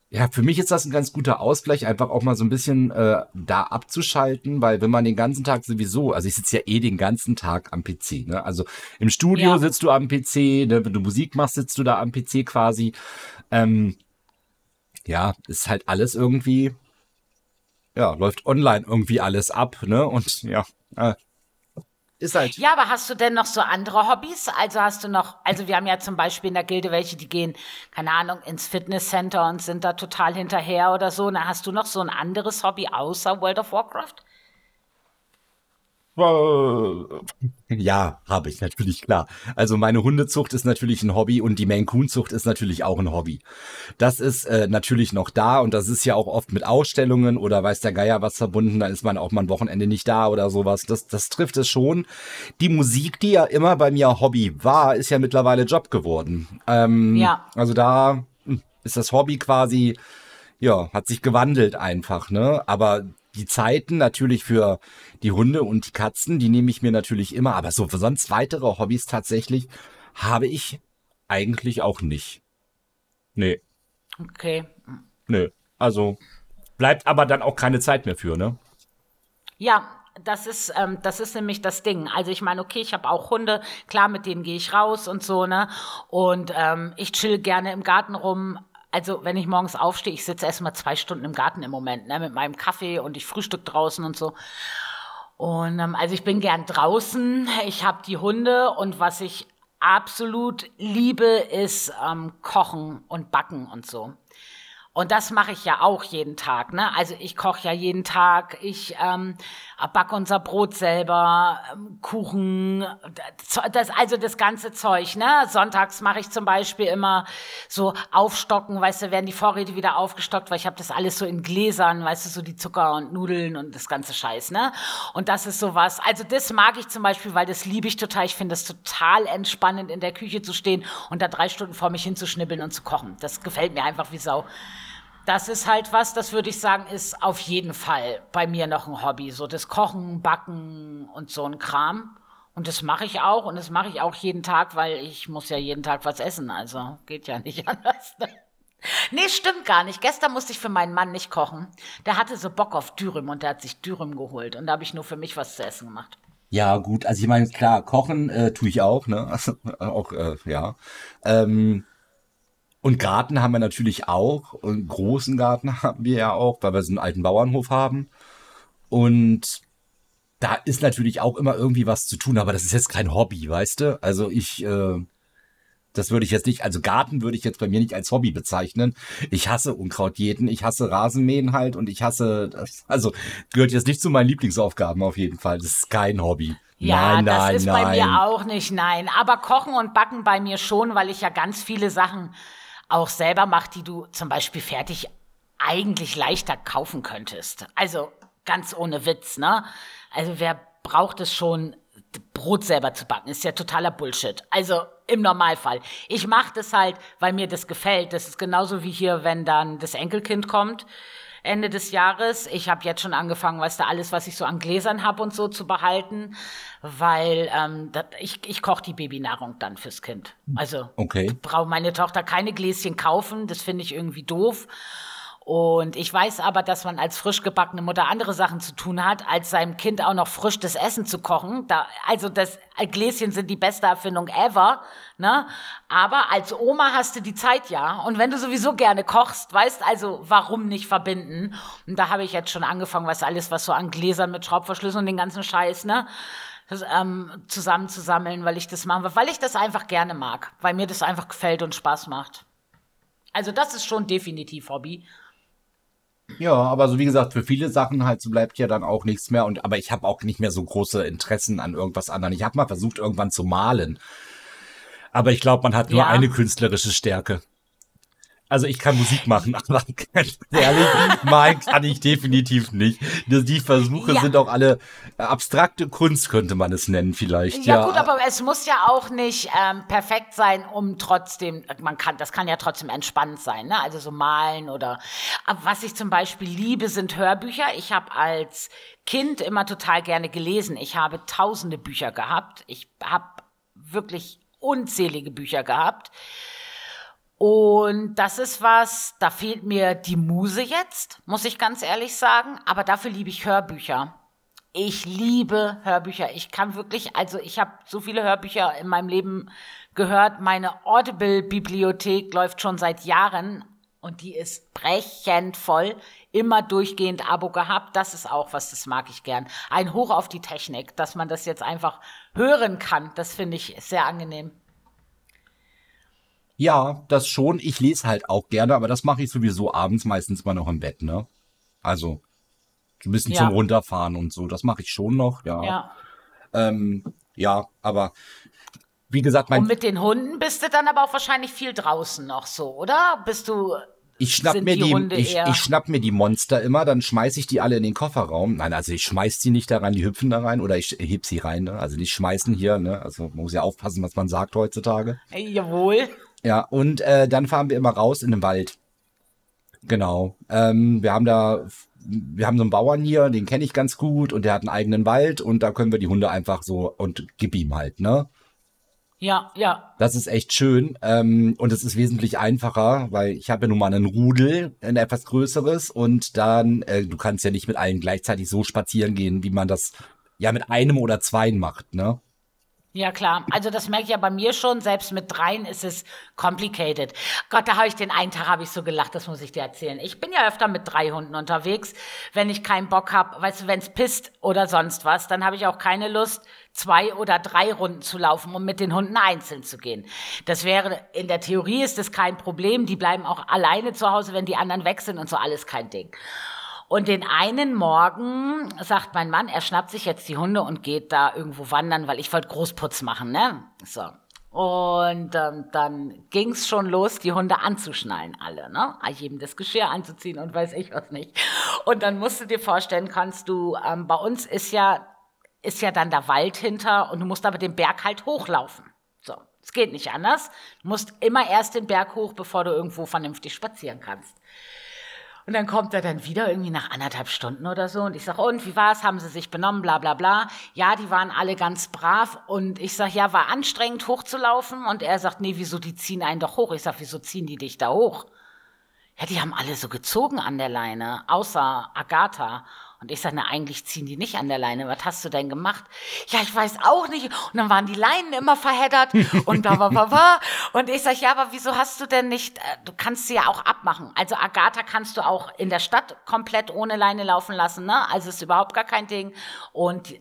ja, für mich ist das ein ganz guter Ausgleich, einfach auch mal so ein bisschen äh, da abzuschalten, weil wenn man den ganzen Tag sowieso, also ich sitze ja eh den ganzen Tag am PC, ne? Also im Studio ja. sitzt du am PC, ne? wenn du Musik machst, sitzt du da am PC quasi. Ähm, ja, ist halt alles irgendwie, ja, läuft online irgendwie alles ab, ne? Und ja, äh, ist halt. Ja, aber hast du denn noch so andere Hobbys? Also hast du noch, also wir haben ja zum Beispiel in der Gilde welche, die gehen, keine Ahnung, ins Fitnesscenter und sind da total hinterher oder so. Na, hast du noch so ein anderes Hobby außer World of Warcraft? Ja, habe ich natürlich, klar. Also meine Hundezucht ist natürlich ein Hobby und die Maine Coon Zucht ist natürlich auch ein Hobby. Das ist äh, natürlich noch da und das ist ja auch oft mit Ausstellungen oder weiß der Geier was verbunden, dann ist man auch mal ein Wochenende nicht da oder sowas. Das, das trifft es schon. Die Musik, die ja immer bei mir Hobby war, ist ja mittlerweile Job geworden. Ähm, ja. Also da hm, ist das Hobby quasi, ja, hat sich gewandelt einfach, ne? Aber die Zeiten natürlich für die Hunde und die Katzen, die nehme ich mir natürlich immer, aber so für sonst weitere Hobbys tatsächlich habe ich eigentlich auch nicht. Nee. Okay. Nee. Also bleibt aber dann auch keine Zeit mehr für, ne? Ja, das ist, ähm, das ist nämlich das Ding. Also ich meine, okay, ich habe auch Hunde, klar, mit denen gehe ich raus und so, ne? Und ähm, ich chill gerne im Garten rum, also wenn ich morgens aufstehe, ich sitze erst mal zwei Stunden im Garten im Moment, ne, mit meinem Kaffee und ich frühstück draußen und so. Und ähm, also ich bin gern draußen, ich habe die Hunde und was ich absolut liebe, ist ähm, Kochen und Backen und so. Und das mache ich ja auch jeden Tag. Ne? Also ich koche ja jeden Tag, ich ähm, backe unser Brot selber, ähm, Kuchen, das, also das ganze Zeug. Ne? Sonntags mache ich zum Beispiel immer so Aufstocken, weißt du, werden die Vorräte wieder aufgestockt, weil ich habe das alles so in Gläsern, weißt du, so die Zucker und Nudeln und das ganze Scheiß. Ne? Und das ist sowas. Also das mag ich zum Beispiel, weil das liebe ich total. Ich finde es total entspannend, in der Küche zu stehen und da drei Stunden vor mich hinzuschnibbeln und zu kochen. Das gefällt mir einfach wie Sau das ist halt was, das würde ich sagen, ist auf jeden Fall bei mir noch ein Hobby. So das Kochen, Backen und so ein Kram. Und das mache ich auch und das mache ich auch jeden Tag, weil ich muss ja jeden Tag was essen. Also geht ja nicht anders. Ne? Nee, stimmt gar nicht. Gestern musste ich für meinen Mann nicht kochen. Der hatte so Bock auf Dürüm und der hat sich Dürüm geholt. Und da habe ich nur für mich was zu essen gemacht. Ja, gut. Also ich meine, klar, kochen äh, tue ich auch, ne? Also, auch, äh, ja. Ähm, und Garten haben wir natürlich auch. Und großen Garten haben wir ja auch, weil wir so einen alten Bauernhof haben. Und da ist natürlich auch immer irgendwie was zu tun, aber das ist jetzt kein Hobby, weißt du? Also ich, äh, das würde ich jetzt nicht, also Garten würde ich jetzt bei mir nicht als Hobby bezeichnen. Ich hasse Unkrautjäten, ich hasse Rasenmähen halt und ich hasse, das, also gehört jetzt nicht zu meinen Lieblingsaufgaben auf jeden Fall. Das ist kein Hobby. Ja, nein, das nein, ist nein. bei mir auch nicht, nein. Aber Kochen und Backen bei mir schon, weil ich ja ganz viele Sachen auch selber macht, die du zum Beispiel fertig eigentlich leichter kaufen könntest. Also ganz ohne Witz, ne? Also wer braucht es schon, Brot selber zu backen? Ist ja totaler Bullshit. Also im Normalfall. Ich mache das halt, weil mir das gefällt. Das ist genauso wie hier, wenn dann das Enkelkind kommt. Ende des Jahres. Ich habe jetzt schon angefangen, weißt du, alles, was ich so an Gläsern habe und so zu behalten, weil ähm, dat, ich, ich koche die Babynahrung dann fürs Kind. Also okay. braucht meine Tochter keine Gläschen kaufen, das finde ich irgendwie doof. Und ich weiß aber, dass man als frisch gebackene Mutter andere Sachen zu tun hat, als seinem Kind auch noch frisch das Essen zu kochen. Da, also das Gläschen sind die beste Erfindung ever. Ne? Aber als Oma hast du die Zeit ja. Und wenn du sowieso gerne kochst, weißt also, warum nicht verbinden? Und da habe ich jetzt schon angefangen, was alles, was so an Gläsern mit Schraubverschlüssen und den ganzen Scheiß, ne? Das, ähm, zusammenzusammeln, weil ich das mache, weil ich das einfach gerne mag, weil mir das einfach gefällt und Spaß macht. Also das ist schon definitiv Hobby. Ja, aber so wie gesagt, für viele Sachen halt so bleibt ja dann auch nichts mehr. Und aber ich habe auch nicht mehr so große Interessen an irgendwas anderem. Ich habe mal versucht, irgendwann zu malen. Aber ich glaube, man hat nur Ja. eine künstlerische Stärke. Also ich kann Musik machen, aber ganz ehrlich, malen kann ich definitiv nicht. Die Versuche Ja. sind auch alle äh, abstrakte Kunst, könnte man es nennen vielleicht. Ja, Ja, gut, aber es muss ja auch nicht ähm, perfekt sein, um trotzdem, man kann, das kann ja trotzdem entspannt sein, ne? Also so malen oder. Aber was ich zum Beispiel liebe, sind Hörbücher. Ich habe als Kind immer total gerne gelesen. Ich habe tausende Bücher gehabt. Ich habe wirklich unzählige Bücher gehabt. Und das ist was, da fehlt mir die Muse jetzt, muss ich ganz ehrlich sagen. Aber dafür liebe ich Hörbücher. Ich liebe Hörbücher. Ich kann wirklich, also ich habe so viele Hörbücher in meinem Leben gehört. Meine Audible-Bibliothek läuft schon seit Jahren und die ist brechend voll. Immer durchgehend Abo gehabt. Das ist auch was, das mag ich gern. Ein Hoch auf die Technik, dass man das jetzt einfach hören kann. Das finde ich sehr angenehm. Ja, das schon. Ich lese halt auch gerne, aber das mache ich sowieso abends meistens mal noch im Bett, ne? Also so ein bisschen Ja. zum Runterfahren und so. Das mache ich schon noch, ja. Ja. Ähm, ja, aber wie gesagt, mein Und mit den Hunden bist du dann aber auch wahrscheinlich viel draußen noch so, oder? Bist du. Ich schnapp mir die die, ich, ich schnapp mir die Monster immer, dann schmeiß ich die alle in den Kofferraum. Nein, also ich schmeiß die nicht da rein, die hüpfen da rein oder ich heb sie rein. Ne? Also die schmeißen hier, ne? Also man muss ja aufpassen, was man sagt heutzutage. Jawohl. Ja, und äh, dann fahren wir immer raus in den Wald. Genau. Ähm, wir haben da, wir haben so einen Bauern hier, den kenne ich ganz gut und der hat einen eigenen Wald und da können wir die Hunde einfach so und gib ihm halt, ne? Ja, ja. Das ist echt schön ähm, und es ist wesentlich einfacher, weil ich habe ja nun mal einen Rudel, ein etwas größeres und dann, äh, du kannst ja nicht mit allen gleichzeitig so spazieren gehen, wie man das ja mit einem oder zweien macht, ne? Ja, klar. Also das merke ich ja bei mir schon. Selbst mit dreien ist es complicated. Gott, da habe ich den einen Tag habe ich so gelacht, das muss ich dir erzählen. Ich bin ja öfter mit drei Hunden unterwegs, wenn ich keinen Bock habe, weißt du, wenn es pisst oder sonst was, dann habe ich auch keine Lust, zwei oder drei Runden zu laufen, um mit den Hunden einzeln zu gehen. Das wäre, in der Theorie ist das kein Problem. Die bleiben auch alleine zu Hause, wenn die anderen weg sind und so alles kein Ding. Und den einen Morgen sagt mein Mann, er schnappt sich jetzt die Hunde und geht da irgendwo wandern, weil ich wollte Großputz machen, ne? So. Und ähm, dann ging's schon los, die Hunde anzuschnallen, alle, ne? Jedem das Geschirr anzuziehen und weiß ich was nicht. Und dann musst du dir vorstellen, kannst du, ähm, bei uns ist ja, ist ja dann der Wald hinter und du musst aber den Berg halt hochlaufen. So. Es geht nicht anders. Du musst immer erst den Berg hoch, bevor du irgendwo vernünftig spazieren kannst. Und dann kommt er dann wieder irgendwie nach anderthalb Stunden oder so und ich sage, und wie war's? Haben sie sich benommen? Bla bla bla. Ja, die waren alle ganz brav und ich sage, ja, war anstrengend hochzulaufen und er sagt, nee, wieso, die ziehen einen doch hoch. Ich sage, wieso ziehen die dich da hoch? Ja, die haben alle so gezogen an der Leine, außer Agatha. Und ich sage, na, eigentlich ziehen die nicht an der Leine. Was hast du denn gemacht? Ja, ich weiß auch nicht. Und dann waren die Leinen immer verheddert und da war, war, war. Und ich sage, ja, aber wieso hast du denn nicht, äh, du kannst sie ja auch abmachen. Also Agatha kannst du auch in der Stadt komplett ohne Leine laufen lassen, ne? Also ist überhaupt gar kein Ding. Und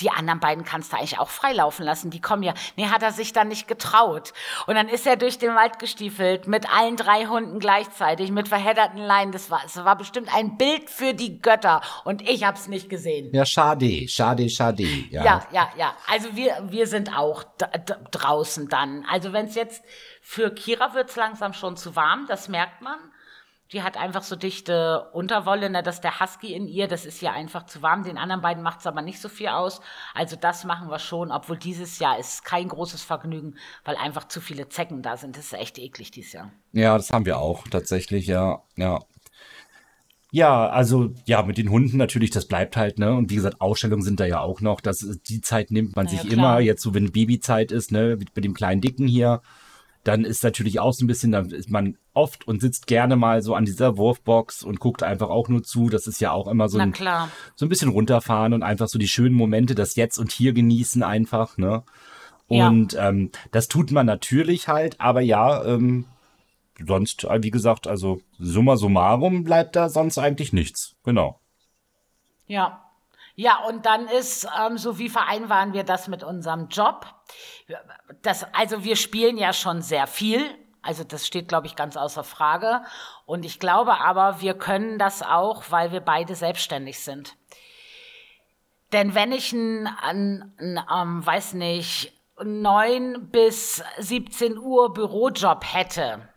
die anderen beiden kannst du eigentlich auch freilaufen lassen. Die kommen ja. Nee, hat er sich dann nicht getraut. Und dann ist er durch den Wald gestiefelt mit allen drei Hunden gleichzeitig, mit verhedderten Leinen. Das war, es war bestimmt ein Bild für die Götter. Und ich hab's nicht gesehen. Ja, schade, schade, schade. Ja, Ja, ja, ja. Also wir, wir sind auch draußen dann. Also wenn es jetzt für Kira wird's langsam schon zu warm, das merkt man. Die hat einfach so dichte Unterwolle, ne, dass der Husky in ihr, das ist ihr einfach zu warm. Den anderen beiden macht's aber nicht so viel aus. Also das machen wir schon, obwohl dieses Jahr ist kein großes Vergnügen, weil einfach zu viele Zecken da sind. Das ist echt eklig dieses Jahr. Ja, das haben wir auch tatsächlich, ja, ja. Ja, also ja, mit den Hunden natürlich, das bleibt halt, ne? Und wie gesagt, Ausstellungen sind da ja auch noch. Das die Zeit nimmt man Na ja, sich klar. immer. Jetzt so, wenn Babyzeit ist, ne, mit, mit dem kleinen Dicken hier. Dann ist natürlich auch so ein bisschen, dann ist man oft und sitzt gerne mal so an dieser Wurfbox und guckt einfach auch nur zu. Das ist ja auch immer so ein, so ein bisschen runterfahren und einfach so die schönen Momente, das Jetzt und Hier genießen einfach, ne? Und ja. ähm, das tut man natürlich halt, aber ja, ähm, sonst, äh, wie gesagt, also summa summarum bleibt da sonst eigentlich nichts. Genau. Ja. Ja, und dann ist, ähm, so wie vereinbaren wir das mit unserem Job? Das, also wir spielen ja schon sehr viel. Also das steht, glaube ich, ganz außer Frage. Und ich glaube aber, wir können das auch, weil wir beide selbstständig sind. Denn wenn ich ein, ein, ein ähm, weiß nicht, 9 bis 17 Uhr Bürojob hätte,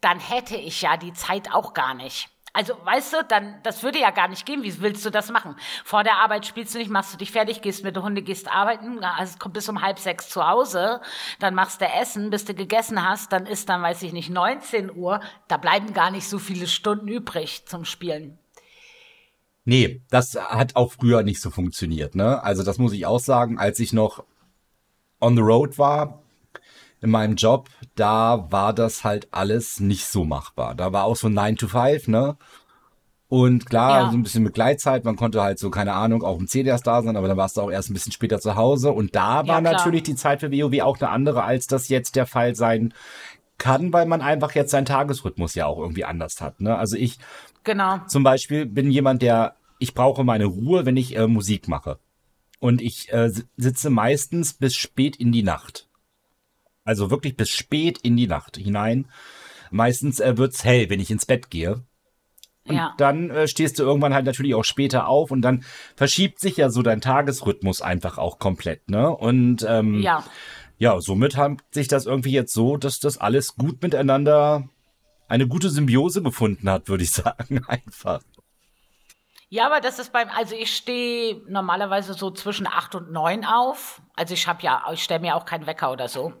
dann hätte ich ja die Zeit auch gar nicht. Also, weißt du, dann, das würde ja gar nicht gehen. Wie willst du das machen? Vor der Arbeit spielst du nicht, machst du dich fertig, gehst mit der Hunde, gehst arbeiten, also kommst bis um halb sechs zu Hause, dann machst du Essen, bis du gegessen hast, dann ist dann, weiß ich nicht, 19 Uhr. Da bleiben gar nicht so viele Stunden übrig zum Spielen. Nee, das hat auch früher nicht so funktioniert, ne? Also, das muss ich auch sagen, als ich noch on the road war, in meinem Job, da war das halt alles nicht so machbar. Da war auch so 9 to 5, ne? Und klar, ja. so ein bisschen mit Gleitzeit, man konnte halt so, keine Ahnung, auch 10 erst da sein, aber dann warst du auch erst ein bisschen später zu Hause. Und da war ja, natürlich die Zeit für WoW auch eine andere, als das jetzt der Fall sein kann, weil man einfach jetzt seinen Tagesrhythmus ja auch irgendwie anders hat. Ne? Also ich genau. zum Beispiel bin jemand, der, ich brauche meine Ruhe, wenn ich äh, Musik mache. Und ich äh, sitze meistens bis spät in die Nacht. Also wirklich bis spät in die Nacht hinein. Meistens äh, wird's hell, wenn ich ins Bett gehe. Und ja. dann äh, stehst du irgendwann halt natürlich auch später auf und dann verschiebt sich ja so dein Tagesrhythmus einfach auch komplett, ne? Und ähm, ja. ja, somit hat sich das irgendwie jetzt so, dass das alles gut miteinander eine gute Symbiose gefunden hat, würde ich sagen, einfach. Ja, aber das ist beim, also ich stehe normalerweise so zwischen acht und neun auf. Also ich habe ja, ich stelle mir auch keinen Wecker oder so.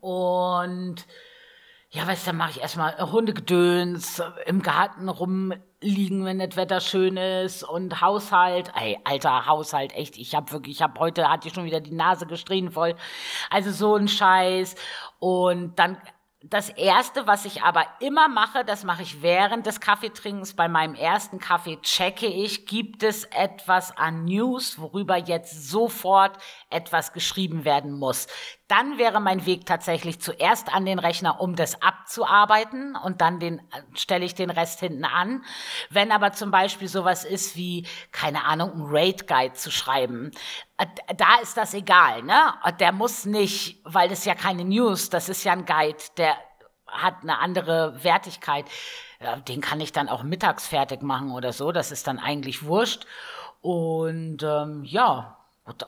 Und ja, weißt du, dann mache ich erstmal Hundegedöns, im Garten rumliegen, wenn das Wetter schön ist und Haushalt. Ey, alter Haushalt, echt. Ich habe wirklich, ich habe heute, hatte ich schon wieder die Nase gestrien voll. Also so ein Scheiß. Und dann das erste, was ich aber immer mache, das mache ich während des Kaffeetrinkens. Bei meinem ersten Kaffee checke ich, gibt es etwas an News, worüber jetzt sofort etwas geschrieben werden muss. Dann wäre mein Weg tatsächlich zuerst an den Rechner, um das abzuarbeiten und dann den, stelle ich den Rest hinten an. Wenn aber zum Beispiel sowas ist wie, keine Ahnung, ein Raid Guide zu schreiben, äh, da ist das egal, ne? Der muss nicht, weil das ja keine News, das ist ja ein Guide, der hat eine andere Wertigkeit. Den kann ich dann auch mittags fertig machen oder so. Das ist dann eigentlich wurscht. Und ähm, ja,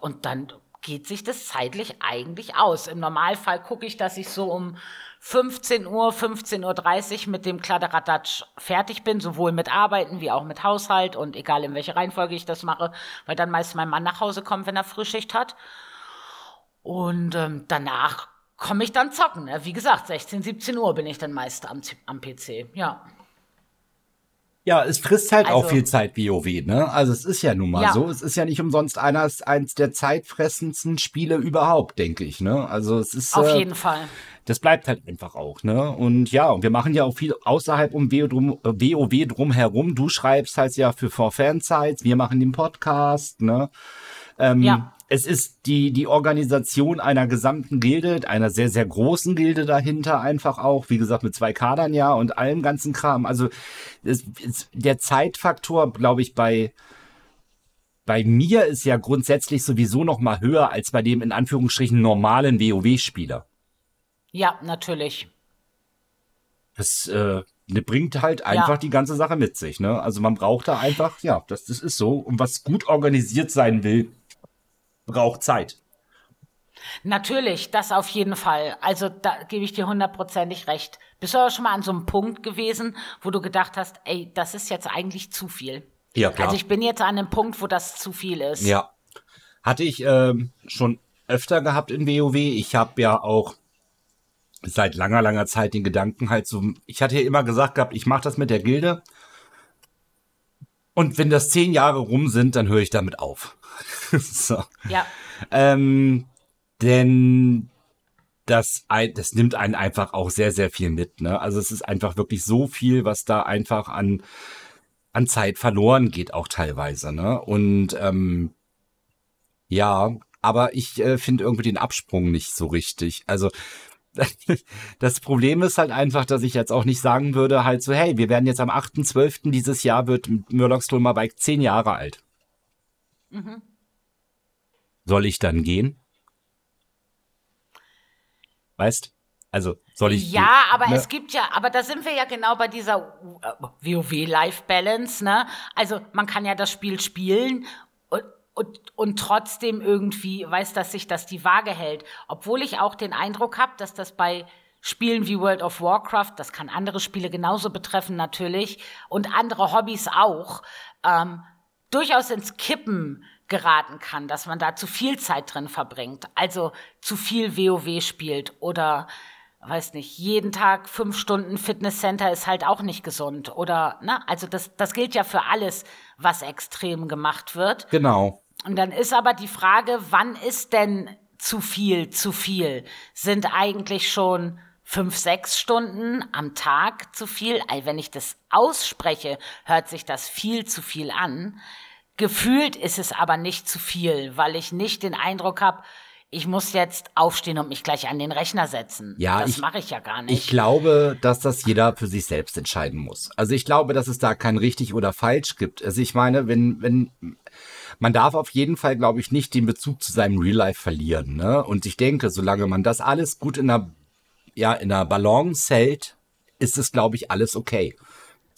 und dann geht sich das zeitlich eigentlich aus. Im Normalfall gucke ich, dass ich so um 15 Uhr, 15.30 Uhr mit dem Kladderadatsch fertig bin, sowohl mit Arbeiten wie auch mit Haushalt und egal in welche Reihenfolge ich das mache, weil dann meist mein Mann nach Hause kommt, wenn er Frühschicht hat. Und ähm, danach komme ich dann zocken. Wie gesagt, 16, 17 Uhr bin ich dann meist am, am PC. Ja. Ja, es frisst halt also, auch viel Zeit, WoW, ne? Also es ist ja nun mal ja. so. Es ist ja nicht umsonst eines, eins der zeitfressendsten Spiele überhaupt, denke ich, ne? Also es ist. Auf äh, jeden Fall. Das bleibt halt einfach auch, ne? Und ja, und wir machen ja auch viel außerhalb um WoW drum, WoW drum herum. Du schreibst halt ja für For Fansites, wir machen den Podcast, ne? Ähm, ja es ist die, die Organisation einer gesamten Gilde, einer sehr, sehr großen Gilde dahinter einfach auch, wie gesagt, mit zwei Kadern ja und allem ganzen Kram. Also es, es, der Zeitfaktor, glaube ich, bei, bei mir ist ja grundsätzlich sowieso noch mal höher als bei dem in Anführungsstrichen normalen WoW-Spieler. Ja, natürlich. Das äh, ne, bringt halt einfach ja. die ganze Sache mit sich. Ne? Also man braucht da einfach, ja, das, das ist so. Und was gut organisiert sein will, braucht Zeit. Natürlich, das auf jeden Fall. Also da gebe ich dir hundertprozentig recht. Bist du aber schon mal an so einem Punkt gewesen, wo du gedacht hast, ey, das ist jetzt eigentlich zu viel? Ja, klar. Also ich bin jetzt an einem Punkt, wo das zu viel ist. Ja. Hatte ich ähm, schon öfter gehabt in WoW. Ich habe ja auch seit langer, langer Zeit den Gedanken halt so, ich hatte ja immer gesagt gehabt, ich mache das mit der Gilde. Und wenn das zehn Jahre rum sind, dann höre ich damit auf. so. Ja. Ähm, denn das, ein, das nimmt einen einfach auch sehr, sehr viel mit. Ne? Also es ist einfach wirklich so viel, was da einfach an, an Zeit verloren geht, auch teilweise. Ne? Und ähm, ja, aber ich äh, finde irgendwie den Absprung nicht so richtig. Also das Problem ist halt einfach, dass ich jetzt auch nicht sagen würde, halt so, hey, wir werden jetzt am 8.12. dieses Jahr wird Murlocs Bike zehn Jahre alt. Mhm. Soll ich dann gehen? Weißt? Also soll ich. Ja, aber ne? es gibt ja, aber da sind wir ja genau bei dieser WoW Life Balance, ne? Also man kann ja das Spiel spielen und, und, und trotzdem irgendwie weiß, dass sich das die Waage hält. Obwohl ich auch den Eindruck habe, dass das bei Spielen wie World of Warcraft, das kann andere Spiele genauso betreffen natürlich und andere Hobbys auch, ähm, durchaus ins Kippen geraten kann, dass man da zu viel Zeit drin verbringt, also zu viel WoW spielt oder weiß nicht, jeden Tag fünf Stunden Fitnesscenter ist halt auch nicht gesund oder, ne, also das, das gilt ja für alles, was extrem gemacht wird. Genau. Und dann ist aber die Frage, wann ist denn zu viel, zu viel? Sind eigentlich schon fünf, sechs Stunden am Tag zu viel? Wenn ich das ausspreche, hört sich das viel zu viel an. Gefühlt ist es aber nicht zu viel, weil ich nicht den Eindruck habe, ich muss jetzt aufstehen und mich gleich an den Rechner setzen. Ja, das mache ich ja gar nicht. Ich glaube, dass das jeder für sich selbst entscheiden muss. Also ich glaube, dass es da kein richtig oder falsch gibt. Also ich meine, wenn wenn man darf auf jeden Fall, glaube ich, nicht den Bezug zu seinem Real Life verlieren. Ne? Und ich denke, solange man das alles gut in der ja in der Balance hält, ist es, glaube ich, alles okay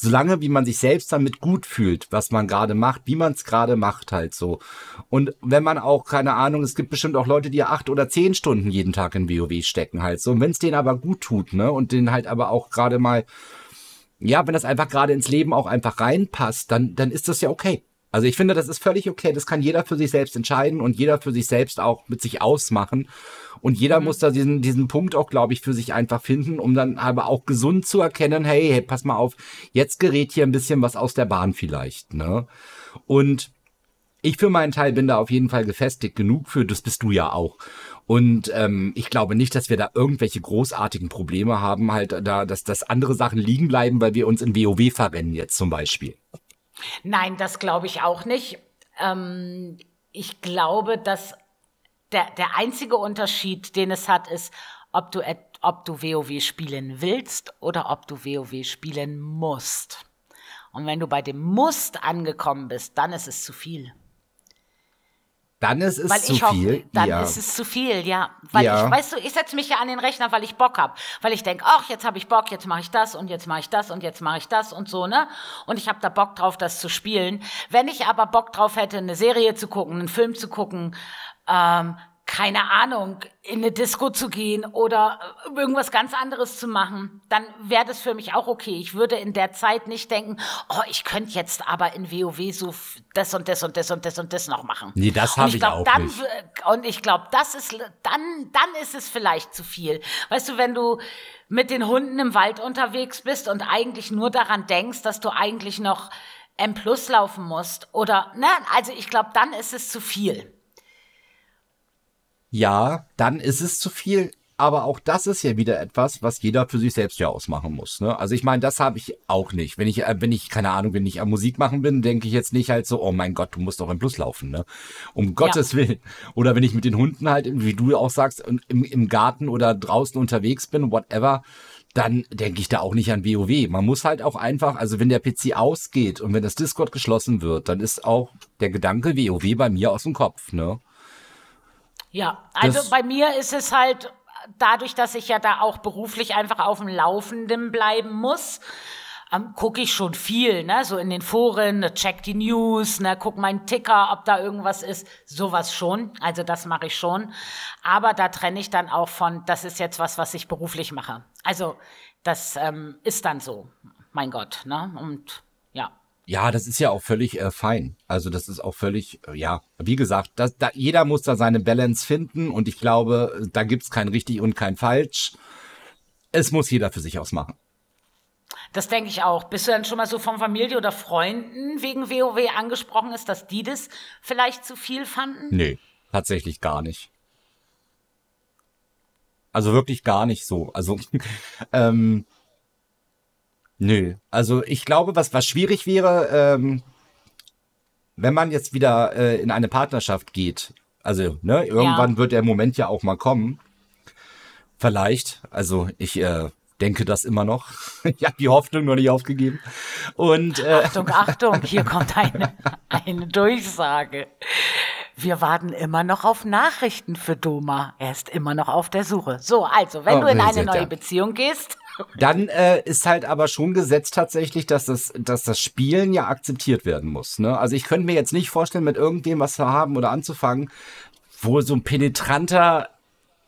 solange wie man sich selbst damit gut fühlt, was man gerade macht, wie man es gerade macht halt so. Und wenn man auch, keine Ahnung, es gibt bestimmt auch Leute, die acht oder zehn Stunden jeden Tag in WoW stecken halt so. Und wenn es denen aber gut tut, ne, und denen halt aber auch gerade mal, ja, wenn das einfach gerade ins Leben auch einfach reinpasst, dann, dann ist das ja okay. Also ich finde, das ist völlig okay. Das kann jeder für sich selbst entscheiden und jeder für sich selbst auch mit sich ausmachen. Und jeder mhm. muss da diesen, diesen Punkt auch, glaube ich, für sich einfach finden, um dann aber auch gesund zu erkennen, hey, hey, pass mal auf, jetzt gerät hier ein bisschen was aus der Bahn vielleicht, ne? Und ich für meinen Teil bin da auf jeden Fall gefestigt genug für, das bist du ja auch. Und ähm, ich glaube nicht, dass wir da irgendwelche großartigen Probleme haben, halt da, dass, dass andere Sachen liegen bleiben, weil wir uns in WoW verrennen jetzt zum Beispiel. Nein, das glaube ich auch nicht. Ähm, ich glaube, dass der, der einzige Unterschied, den es hat, ist, ob du, ob du WoW spielen willst oder ob du WoW spielen musst. Und wenn du bei dem Musst angekommen bist, dann ist es zu viel. Dann ist es weil zu viel. Dann ja. ist es zu viel, ja. Weil ja. ich, weißt du, ich setze mich ja an den Rechner, weil ich Bock hab, weil ich denke, ach, jetzt habe ich Bock, jetzt mache ich das und jetzt mache ich das und jetzt mache ich das und so, ne? Und ich habe da Bock drauf, das zu spielen. Wenn ich aber Bock drauf hätte, eine Serie zu gucken, einen Film zu gucken, ähm, keine Ahnung, in eine Disco zu gehen oder äh, irgendwas ganz anderes zu machen, dann wäre das für mich auch okay. Ich würde in der Zeit nicht denken, oh, ich könnte jetzt aber in WoW so das und das und das und das und das noch machen. Nee, das habe ich, ich glaub, auch dann, nicht. Und ich glaube, das ist dann dann ist es vielleicht zu viel. Weißt du, wenn du mit den Hunden im Wald unterwegs bist und eigentlich nur daran denkst, dass du eigentlich noch M Plus laufen musst oder ne, also ich glaube, dann ist es zu viel ja, dann ist es zu viel. Aber auch das ist ja wieder etwas, was jeder für sich selbst ja ausmachen muss. Ne? Also ich meine, das habe ich auch nicht. Wenn ich, äh, wenn ich, keine Ahnung, wenn ich am Musik machen bin, denke ich jetzt nicht halt so, oh mein Gott, du musst doch im Plus laufen, ne? Um Gottes ja. Willen. Oder wenn ich mit den Hunden halt, wie du auch sagst, im, im Garten oder draußen unterwegs bin, whatever, dann denke ich da auch nicht an WoW. Man muss halt auch einfach, also wenn der PC ausgeht und wenn das Discord geschlossen wird, dann ist auch der Gedanke WoW bei mir aus dem Kopf, ne? Ja, also das bei mir ist es halt dadurch, dass ich ja da auch beruflich einfach auf dem Laufenden bleiben muss, ähm, gucke ich schon viel, ne? So in den Foren, ne, check die News, ne, guck meinen Ticker, ob da irgendwas ist, sowas schon. Also das mache ich schon. Aber da trenne ich dann auch von, das ist jetzt was, was ich beruflich mache. Also das ähm, ist dann so, mein Gott, ne? Und ja. Das ist ja auch völlig äh, fein. Also das ist auch völlig, äh, ja, wie gesagt, das, da, jeder muss da seine Balance finden und ich glaube, da gibt's kein richtig und kein falsch. Es muss jeder für sich ausmachen. Das denke ich auch. Bist du dann schon mal so von Familie oder Freunden wegen WoW angesprochen ist, dass die das vielleicht zu viel fanden? Nee, tatsächlich gar nicht. Also wirklich gar nicht so. Also, ähm, nö. Also ich glaube, was, was schwierig wäre, ähm, wenn man jetzt wieder äh, in eine Partnerschaft geht, also ne, irgendwann ja. wird der Moment ja auch mal kommen. Vielleicht. Also ich äh, denke das immer noch. ich habe die Hoffnung noch nicht aufgegeben. Und äh, Achtung, Achtung, hier kommt eine, eine Durchsage. Wir warten immer noch auf Nachrichten für Doma. Er ist immer noch auf der Suche. So, also, wenn oh, du in eine neue Beziehung gehst. Dann äh, ist halt aber schon gesetzt tatsächlich, dass das, dass das Spielen ja akzeptiert werden muss. Ne? Also ich könnte mir jetzt nicht vorstellen, mit irgendwem was zu haben oder anzufangen, wo so ein penetranter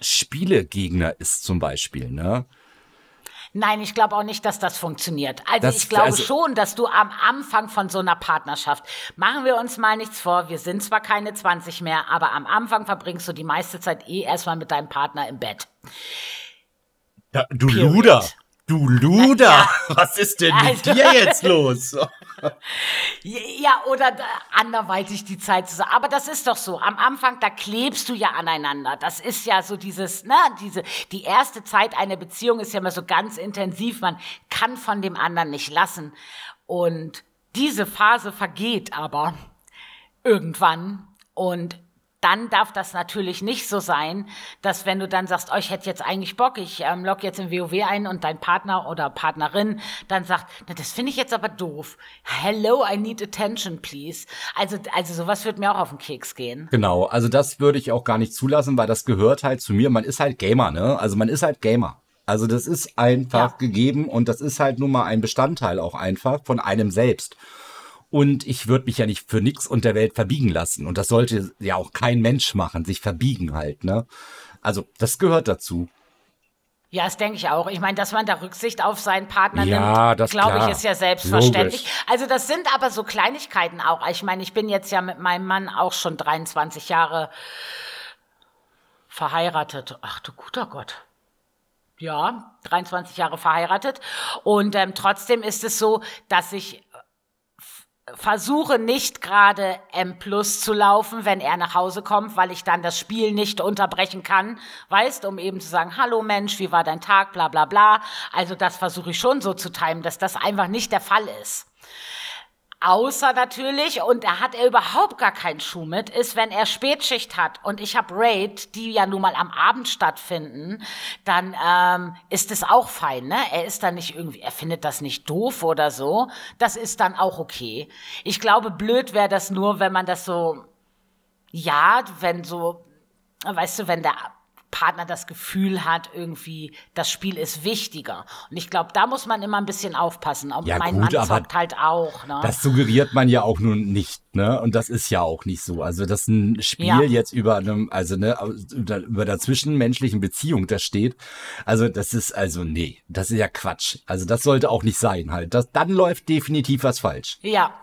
Spielegegner ist zum Beispiel. Ne? Nein, ich glaube auch nicht, dass das funktioniert. Also das, ich glaube also schon, dass du am Anfang von so einer Partnerschaft, machen wir uns mal nichts vor, wir sind zwar keine 20 mehr, aber am Anfang verbringst du die meiste Zeit eh erstmal mit deinem Partner im Bett. Ja, du Period. Luder. Du Luder, ja. was ist denn mit also, dir jetzt los? ja, oder anderweitig die Zeit zu sagen. Aber das ist doch so. Am Anfang, da klebst du ja aneinander. Das ist ja so dieses, ne, diese, die erste Zeit einer Beziehung ist ja immer so ganz intensiv. Man kann von dem anderen nicht lassen. Und diese Phase vergeht aber irgendwann. Und dann darf das natürlich nicht so sein, dass wenn du dann sagst, oh, ich hätte jetzt eigentlich Bock, ich ähm, log jetzt in WoW ein und dein Partner oder Partnerin dann sagt, na, das finde ich jetzt aber doof. Hello, I need attention, please. Also, also sowas wird mir auch auf den Keks gehen. Genau, also das würde ich auch gar nicht zulassen, weil das gehört halt zu mir. Man ist halt Gamer, ne? Also man ist halt Gamer. Also das ist einfach ja. gegeben und das ist halt nun mal ein Bestandteil auch einfach von einem selbst. Und ich würde mich ja nicht für nichts unter der Welt verbiegen lassen. Und das sollte ja auch kein Mensch machen, sich verbiegen halt, ne? Also, das gehört dazu. Ja, das denke ich auch. Ich meine, dass man da Rücksicht auf seinen Partner ja, nimmt, glaube ich, ist ja selbstverständlich. Logisch. Also das sind aber so Kleinigkeiten auch. Ich meine, ich bin jetzt ja mit meinem Mann auch schon 23 Jahre verheiratet. Ach du guter Gott. Ja, 23 Jahre verheiratet. Und ähm, trotzdem ist es so, dass ich versuche nicht gerade M Plus zu laufen, wenn er nach Hause kommt, weil ich dann das Spiel nicht unterbrechen kann, weißt, um eben zu sagen, hallo Mensch, wie war dein Tag, bla bla bla. Also das versuche ich schon so zu timen, dass das einfach nicht der Fall ist. Außer natürlich, und da hat er überhaupt gar keinen Schuh mit, ist, wenn er Spätschicht hat und ich habe Raid, die ja nun mal am Abend stattfinden, dann ähm, ist es auch fein. Ne? Er ist dann nicht irgendwie, er findet das nicht doof oder so. Das ist dann auch okay. Ich glaube, blöd wäre das nur, wenn man das so, ja, wenn so, weißt du, wenn der Partner das Gefühl hat, irgendwie, das Spiel ist wichtiger. Und ich glaube, da muss man immer ein bisschen aufpassen. Ja, mein gut, Mann zockt halt auch. Ne? Das suggeriert man ja auch nun nicht, ne? Und das ist ja auch nicht so. Also, dass ein Spiel ja. jetzt über einem, also ne, über der zwischenmenschlichen Beziehung da steht, also das ist, also nee, das ist ja Quatsch. Also das sollte auch nicht sein halt. Das, dann läuft definitiv was falsch. Ja.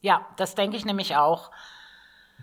Ja, das denke ich nämlich auch.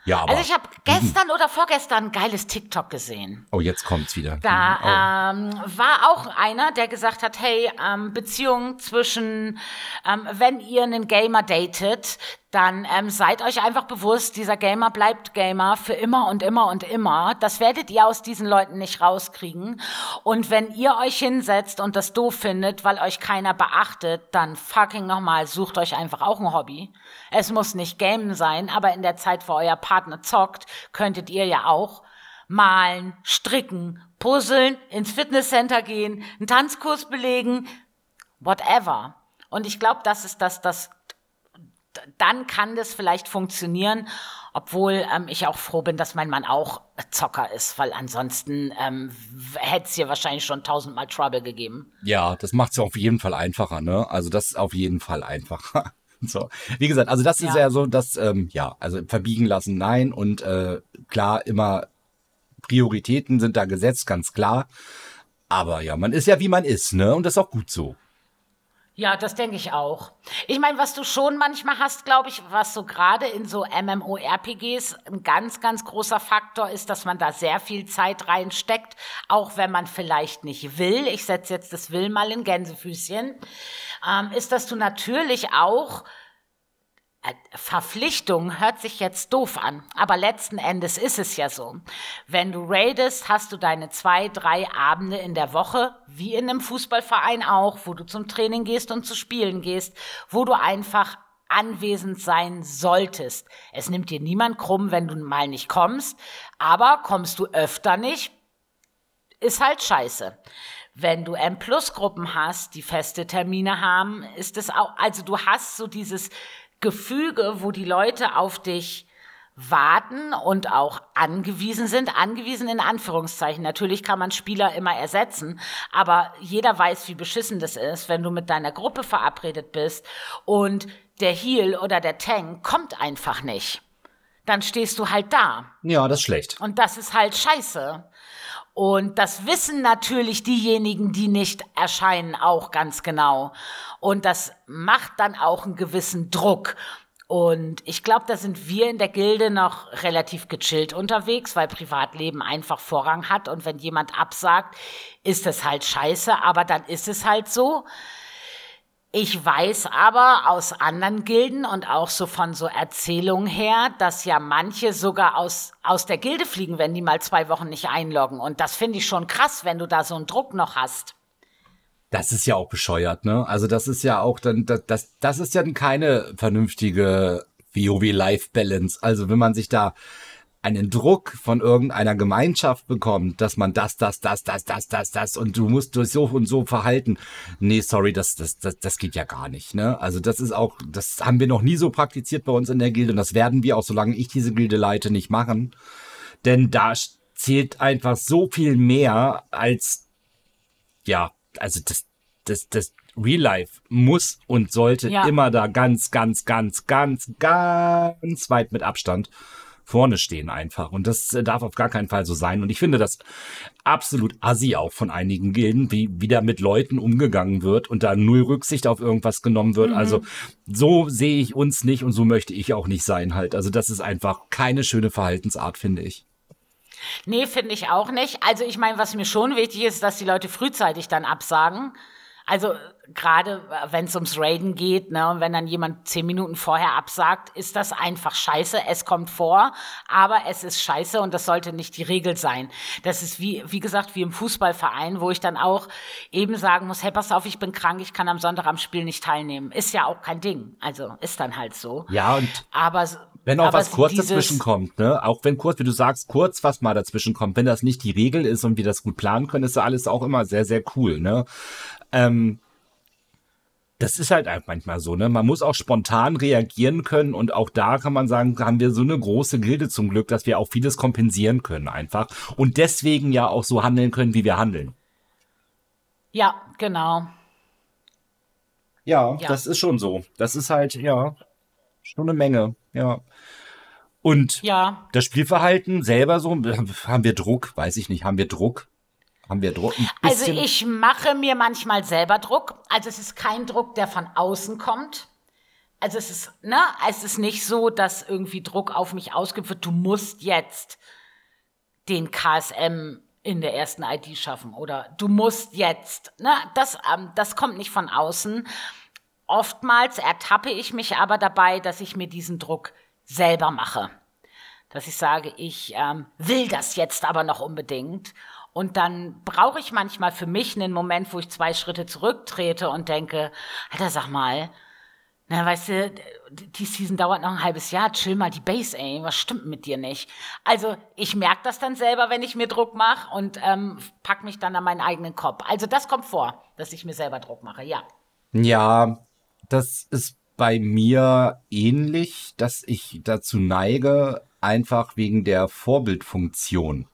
Ja, aber also ich habe gestern oder vorgestern ein geiles TikTok gesehen. Oh, jetzt kommt's wieder. Da mhm. oh. ähm, war auch einer, der gesagt hat, hey, ähm, Beziehung zwischen, ähm, wenn ihr einen Gamer datet, dann ähm, seid euch einfach bewusst, dieser Gamer bleibt Gamer für immer und immer und immer. Das werdet ihr aus diesen Leuten nicht rauskriegen. Und wenn ihr euch hinsetzt und das doof findet, weil euch keiner beachtet, dann fucking nochmal, sucht euch einfach auch ein Hobby. Es muss nicht Gamen sein, aber in der Zeit, wo euer Partner zockt, könntet ihr ja auch malen, stricken, puzzeln, ins Fitnesscenter gehen, einen Tanzkurs belegen, whatever. Und ich glaube, das ist das, das dann kann das vielleicht funktionieren, obwohl ähm, ich auch froh bin, dass mein Mann auch Zocker ist, weil ansonsten ähm, hätte es hier wahrscheinlich schon tausendmal Trouble gegeben. Ja, das macht es auf jeden Fall einfacher, ne? Also das ist auf jeden Fall einfacher. so, wie gesagt, also das ist ja, ja so, dass ähm, ja, also verbiegen lassen, nein und äh, klar immer Prioritäten sind da gesetzt, ganz klar. Aber ja, man ist ja wie man ist, ne? Und das ist auch gut so. Ja, das denke ich auch. Ich meine, was du schon manchmal hast, glaube ich, was so gerade in so MMORPGs ein ganz, ganz großer Faktor ist, dass man da sehr viel Zeit reinsteckt, auch wenn man vielleicht nicht will. Ich setze jetzt das Will mal in Gänsefüßchen. Ähm, ist, dass du natürlich auch Verpflichtung hört sich jetzt doof an, aber letzten Endes ist es ja so. Wenn du raidest, hast du deine zwei, drei Abende in der Woche, wie in einem Fußballverein auch, wo du zum Training gehst und zu Spielen gehst, wo du einfach anwesend sein solltest. Es nimmt dir niemand krumm, wenn du mal nicht kommst, aber kommst du öfter nicht, ist halt scheiße. Wenn du M-Plus-Gruppen hast, die feste Termine haben, ist es auch, also du hast so dieses Gefüge, wo die Leute auf dich warten und auch angewiesen sind, angewiesen in Anführungszeichen. Natürlich kann man Spieler immer ersetzen, aber jeder weiß, wie beschissen das ist, wenn du mit deiner Gruppe verabredet bist und der Heal oder der Tank kommt einfach nicht. Dann stehst du halt da. Ja, das ist schlecht. Und das ist halt scheiße. Und das wissen natürlich diejenigen, die nicht erscheinen, auch ganz genau. Und das macht dann auch einen gewissen Druck. Und ich glaube, da sind wir in der Gilde noch relativ gechillt unterwegs, weil Privatleben einfach Vorrang hat. Und wenn jemand absagt, ist es halt scheiße, aber dann ist es halt so. Ich weiß aber aus anderen Gilden und auch so von so Erzählungen her, dass ja manche sogar aus, aus der Gilde fliegen, wenn die mal zwei Wochen nicht einloggen. Und das finde ich schon krass, wenn du da so einen Druck noch hast. Das ist ja auch bescheuert, ne? Also das ist ja auch dann, das, das, das ist ja keine vernünftige WoW-Life-Balance. Also wenn man sich da einen Druck von irgendeiner Gemeinschaft bekommt, dass man das, das, das, das, das, das, das und du musst durch so und so verhalten. Nee, sorry, das, das, das, das geht ja gar nicht. Ne? Also das ist auch, das haben wir noch nie so praktiziert bei uns in der Gilde und das werden wir auch, solange ich diese Gilde leite, nicht machen. Denn da zählt einfach so viel mehr als, ja, also das, das, das Real Life muss und sollte ja. immer da ganz, ganz, ganz, ganz, ganz weit mit Abstand vorne stehen einfach. Und das äh, darf auf gar keinen Fall so sein. Und ich finde das absolut assi auch von einigen Gilden, wie wieder mit Leuten umgegangen wird und da null Rücksicht auf irgendwas genommen wird. Mhm. Also so sehe ich uns nicht und so möchte ich auch nicht sein halt. Also das ist einfach keine schöne Verhaltensart, finde ich. Nee, finde ich auch nicht. Also ich meine, was mir schon wichtig ist, dass die Leute frühzeitig dann absagen. Also gerade wenn es ums Raiden geht, ne, und wenn dann jemand zehn Minuten vorher absagt, ist das einfach scheiße. Es kommt vor, aber es ist scheiße und das sollte nicht die Regel sein. Das ist wie, wie gesagt, wie im Fußballverein, wo ich dann auch eben sagen muss, hey, pass auf, ich bin krank, ich kann am Sonntag am Spiel nicht teilnehmen. Ist ja auch kein Ding. Also ist dann halt so. Ja, und aber wenn auch aber was kurz dazwischen kommt, ne? Auch wenn kurz, wie du sagst, kurz was mal dazwischen kommt, wenn das nicht die Regel ist und wir das gut planen können, ist alles auch immer sehr, sehr cool, ne? Ähm, das ist halt einfach manchmal so, ne? Man muss auch spontan reagieren können und auch da kann man sagen, haben wir so eine große Gilde zum Glück, dass wir auch vieles kompensieren können einfach und deswegen ja auch so handeln können, wie wir handeln. Ja, genau. Ja, ja, das ist schon so. Das ist halt, ja, schon eine Menge, ja. Und ja. das Spielverhalten selber so, haben wir Druck, weiß ich nicht, haben wir Druck? Haben wir Druck? Also ich mache mir manchmal selber Druck. Also es ist kein Druck, der von außen kommt. Also es ist, ne, es ist nicht so, dass irgendwie Druck auf mich ausgeübt wird. Du musst jetzt den KSM in der ersten ID schaffen oder du musst jetzt, ne, das, ähm, das kommt nicht von außen. Oftmals ertappe ich mich aber dabei, dass ich mir diesen Druck selber mache. Dass ich sage, ich ähm, will das jetzt aber noch unbedingt. Und dann brauche ich manchmal für mich einen Moment, wo ich zwei Schritte zurücktrete und denke, Alter, sag mal, na, weißt du, die Season dauert noch ein halbes Jahr, chill mal die Base, ey, was stimmt mit dir nicht? Also, ich merke das dann selber, wenn ich mir Druck mache und ähm, pack mich dann an meinen eigenen Kopf. Also, das kommt vor, dass ich mir selber Druck mache, ja. Ja, das ist bei mir ähnlich, dass ich dazu neige, einfach wegen der Vorbildfunktion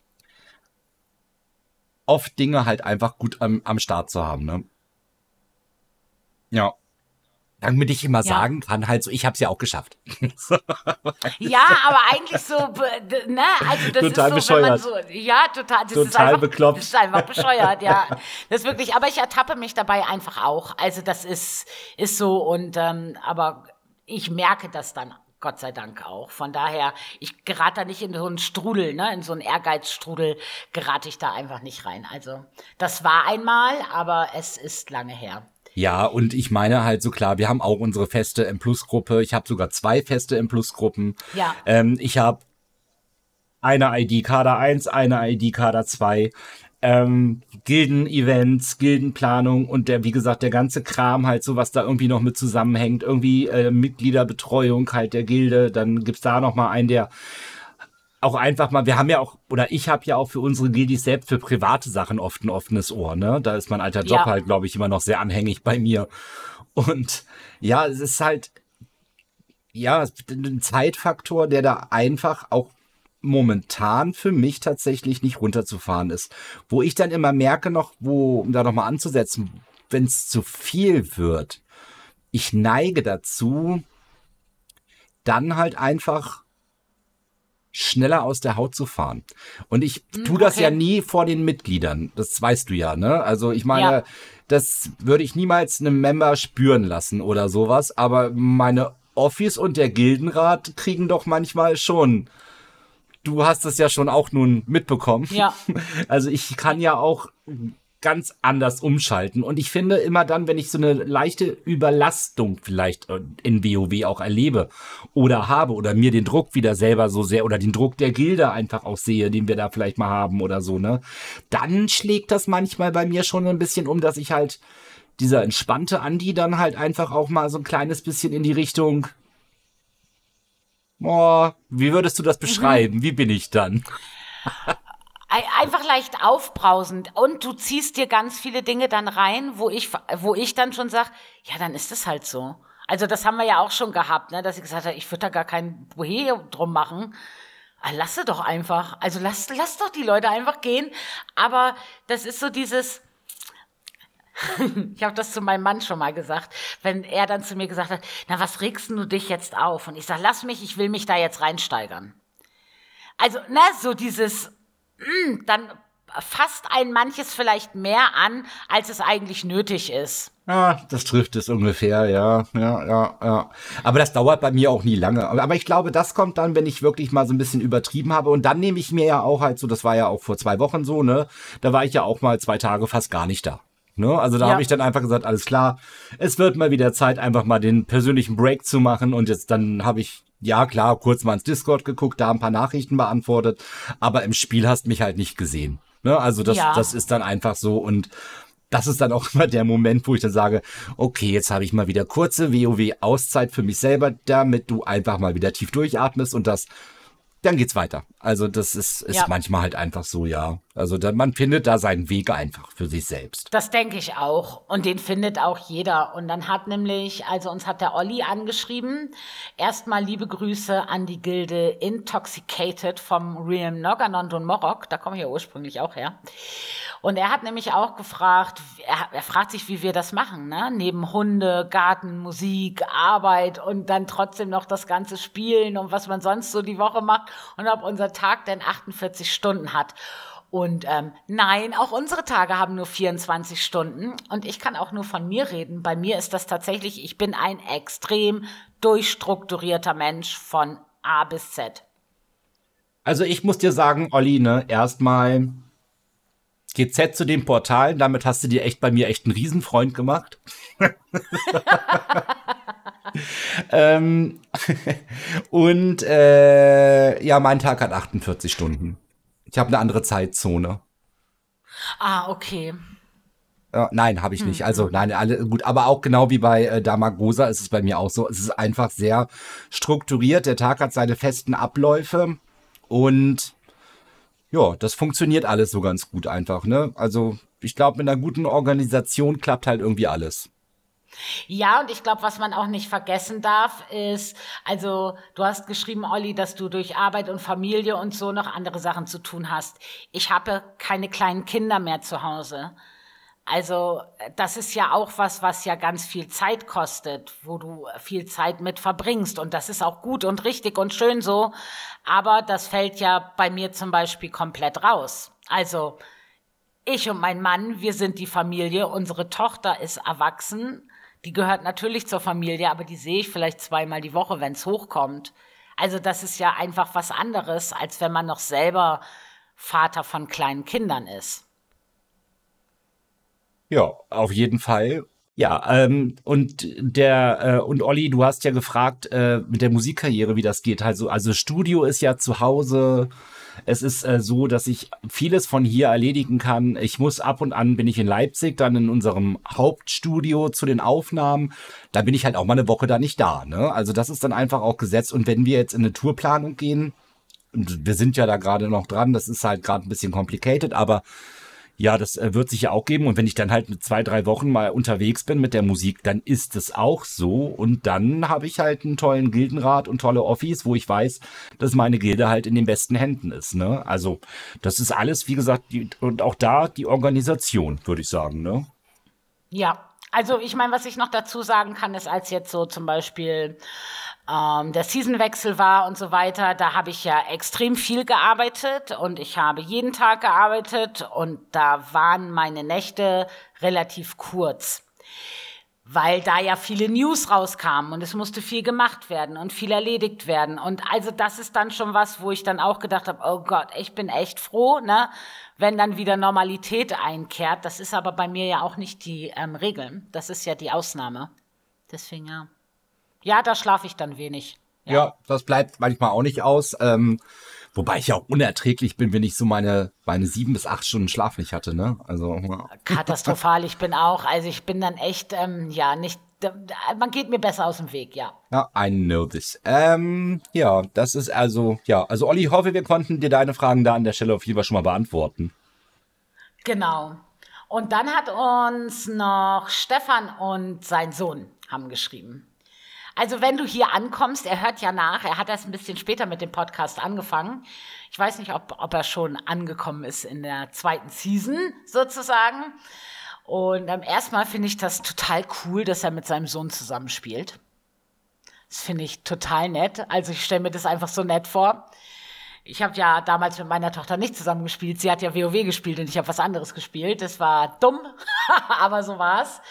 oft Dinge halt einfach gut am, am Start zu haben, ne? Ja. Damit ich immer ja. sagen kann, halt so, ich habe es ja auch geschafft. ja, aber eigentlich so, ne, also das total ist so, bescheuert. So, ja, total, das total ist einfach, bekloppt. Das ist einfach bescheuert, ja. Das ist wirklich, aber ich ertappe mich dabei einfach auch. Also das ist, ist so und, ähm, aber ich merke das dann Gott sei Dank auch. Von daher, ich gerate da nicht in so einen Strudel, ne, in so einen Ehrgeizstrudel gerate ich da einfach nicht rein. Also, das war einmal, aber es ist lange her. Ja, und ich meine halt so klar, wir haben auch unsere feste M-Plus-Gruppe. Ich habe sogar zwei feste M-Plus-Gruppen. Ja. Ähm, ich habe eine ID Kader 1, eine ID Kader 2. Ähm, Gilden-Events, Gildenplanung und der, wie gesagt, der ganze Kram halt so, was da irgendwie noch mit zusammenhängt. Irgendwie äh, Mitgliederbetreuung halt der Gilde. Dann gibt's da noch mal einen, der auch einfach mal, wir haben ja auch, oder ich habe ja auch für unsere Gildis selbst für private Sachen oft ein offenes Ohr, ne? Da ist mein alter Job Ja. halt, glaube ich, immer noch sehr anhängig bei mir. Und ja, es ist halt, ja, es ist ein Zeitfaktor, der da einfach auch momentan für mich tatsächlich nicht runterzufahren ist. Wo ich dann immer merke noch, wo, um da nochmal anzusetzen, wenn es zu viel wird, ich neige dazu, dann halt einfach schneller aus der Haut zu fahren. Und ich tu das okay. ja nie vor den Mitgliedern. Das weißt du ja, ne? Also ich meine, Ja. das würde ich niemals einem Member spüren lassen oder sowas. Aber meine Office und der Gildenrat kriegen doch manchmal schon. Du hast es ja schon auch nun mitbekommen. Ja. Also ich kann ja auch ganz anders umschalten. Und ich finde immer dann, wenn ich so eine leichte Überlastung vielleicht äh, in WoW auch erlebe oder habe oder mir den Druck wieder selber so sehr oder den Druck der Gilde einfach auch sehe, den wir da vielleicht mal haben oder so, ne, dann schlägt das manchmal bei mir schon ein bisschen um, dass ich halt dieser entspannte Andi dann halt einfach auch mal so ein kleines bisschen in die Richtung Oh, wie würdest du das beschreiben? Wie bin ich dann? Ei- Einfach leicht aufbrausend und du ziehst dir ganz viele Dinge dann rein, wo ich, wo ich dann schon sag, ja, dann ist es halt so. Also das haben wir ja auch schon gehabt, ne, dass ich gesagt habe, ich würde da gar kein Bohe drum machen. Ah, Lasse doch einfach. Also lass, lass doch die Leute einfach gehen. Aber das ist so dieses, ich habe das zu meinem Mann schon mal gesagt, wenn er dann zu mir gesagt hat, na, was regst du dich jetzt auf? Und ich sag, lass mich, ich will mich da jetzt reinsteigern. Also, ne, so dieses, mm, dann fasst ein manches vielleicht mehr an, als es eigentlich nötig ist. Ja, das trifft es ungefähr, ja, ja, ja, ja. Aber das dauert bei mir auch nie lange. Aber ich glaube, das kommt dann, wenn ich wirklich mal so ein bisschen übertrieben habe. Und dann nehme ich mir ja auch halt so, das war ja auch vor zwei Wochen so, ne? Da war ich ja auch mal zwei Tage fast gar nicht da. Ne? Also da Ja. habe ich dann einfach gesagt, alles klar, es wird mal wieder Zeit, einfach mal den persönlichen Break zu machen. Und jetzt dann habe ich, ja klar, kurz mal ins Discord geguckt, da ein paar Nachrichten beantwortet. Aber im Spiel hast mich halt nicht gesehen. Ne? Also das, Ja. das ist dann einfach so. Und das ist dann auch immer der Moment, wo ich dann sage, okay, jetzt habe ich mal wieder kurze WoW-Auszeit für mich selber, damit du einfach mal wieder tief durchatmest und das, dann geht's weiter. Also das ist, ist Ja. manchmal halt einfach so, ja. Also da, man findet da seinen Weg einfach für sich selbst. Das denke ich auch. Und den findet auch jeder. Und dann hat nämlich, also uns hat der Olli angeschrieben. Erstmal liebe Grüße an die Gilde Intoxicated vom Realm Noganond und Morok. Da komme ich ja ursprünglich auch her. Und er hat nämlich auch gefragt, er, er fragt sich, wie wir das machen, ne? Neben Hunde, Garten, Musik, Arbeit und dann trotzdem noch das ganze Spielen und was man sonst so die Woche macht und ob unser Tag denn 48 Stunden hat. Und ähm, nein, auch unsere Tage haben nur 24 Stunden. Und ich kann auch nur von mir reden. Bei mir ist das tatsächlich, ich bin ein extrem durchstrukturierter Mensch von A bis Z. Also ich muss dir sagen, Olli, ne, erstmal GZ zu dem Portal, damit hast du dir echt bei mir echt einen Riesenfreund gemacht. ähm, und äh, ja, mein Tag hat 48 Stunden. Ich habe eine andere Zeitzone. Ah, okay. Ja, nein, habe ich nicht. Also nein, alle gut, aber auch genau wie bei äh, Damagosa ist es bei mir auch so. Es ist einfach sehr strukturiert. Der Tag hat seine festen Abläufe und ja, das funktioniert alles so ganz gut einfach. Ne? Also ich glaube, mit einer guten Organisation klappt halt irgendwie alles. Ja, und ich glaube, was man auch nicht vergessen darf, ist, also du hast geschrieben, Olli, dass du durch Arbeit und Familie und so noch andere Sachen zu tun hast. Ich habe keine kleinen Kinder mehr zu Hause. Also äh, das ist ja auch was, was ja ganz viel Zeit kostet, wo du viel Zeit mit verbringst. Und das ist auch gut und richtig und schön so. Aber das fällt ja bei mir zum Beispiel komplett raus. Also ich und mein Mann, wir sind die Familie. Unsere Tochter ist erwachsen. Die gehört natürlich zur Familie, aber die sehe ich vielleicht zweimal die Woche, wenn es hochkommt. Also das ist ja einfach was anderes, als wenn man noch selber Vater von kleinen Kindern ist. Ja, auf jeden Fall. Ja, ähm, und der äh, und Olli, du hast ja gefragt äh, mit der Musikkarriere, wie das geht. Also, also Studio ist ja zu Hause. Es ist äh, so, dass ich vieles von hier erledigen kann. Ich muss ab und an bin ich in Leipzig, dann in unserem Hauptstudio zu den Aufnahmen. Da bin ich halt auch mal eine Woche da nicht da. Ne? Also das ist dann einfach auch gesetzt. Und wenn wir jetzt in eine Tourplanung gehen, und wir sind ja da gerade noch dran, das ist halt gerade ein bisschen complicated, aber ja, das äh, wird sich ja auch geben. Und wenn ich dann halt mit zwei, drei Wochen mal unterwegs bin mit der Musik, dann ist es auch so. Und dann habe ich halt einen tollen Gildenrat und tolle Office, wo ich weiß, dass meine Gilde halt in den besten Händen ist. Ne? Also das ist alles, wie gesagt, die, und auch da die Organisation, würde ich sagen. Ne? Ja, also ich meine, was ich noch dazu sagen kann, ist als jetzt so zum Beispiel ähm, der Seasonwechsel war und so weiter, da habe ich ja extrem viel gearbeitet und ich habe jeden Tag gearbeitet und da waren meine Nächte relativ kurz weil da ja viele News rauskamen und es musste viel gemacht werden und viel erledigt werden. Und also das ist dann schon was, wo ich dann auch gedacht habe, oh Gott, ich bin echt froh, ne, wenn dann wieder Normalität einkehrt. Das ist aber bei mir ja auch nicht die ähm, Regel. Das ist ja die Ausnahme. Deswegen ja. Ja, da schlafe ich dann wenig. Ja. ja. das bleibt manchmal auch nicht aus. Ähm, wobei ich ja auch unerträglich bin, wenn ich so meine, meine sieben bis acht Stunden Schlaf nicht hatte, ne? Also. Ja. Katastrophal, ich bin auch, also ich bin dann echt, ähm, ja, nicht, man geht mir besser aus dem Weg, ja. Ja, I know this. Ähm, ja, das ist also, ja, also Olli, ich hoffe, wir konnten dir deine Fragen da an der Stelle auf jeden Fall schon mal beantworten. Genau. Und dann hat uns noch Stefan und sein Sohn haben geschrieben. Also wenn du hier ankommst, er hört ja nach, er hat erst ein bisschen später mit dem Podcast angefangen. Ich weiß nicht, ob, ob er schon angekommen ist in der zweiten Season sozusagen. Und ähm, erstmal finde ich das total cool, dass er mit seinem Sohn zusammenspielt. Das finde ich total nett. Also ich stelle mir das einfach so nett vor. Ich habe ja damals mit meiner Tochter nicht zusammengespielt. Sie hat ja WoW gespielt und ich habe was anderes gespielt. Das war dumm, aber so war's.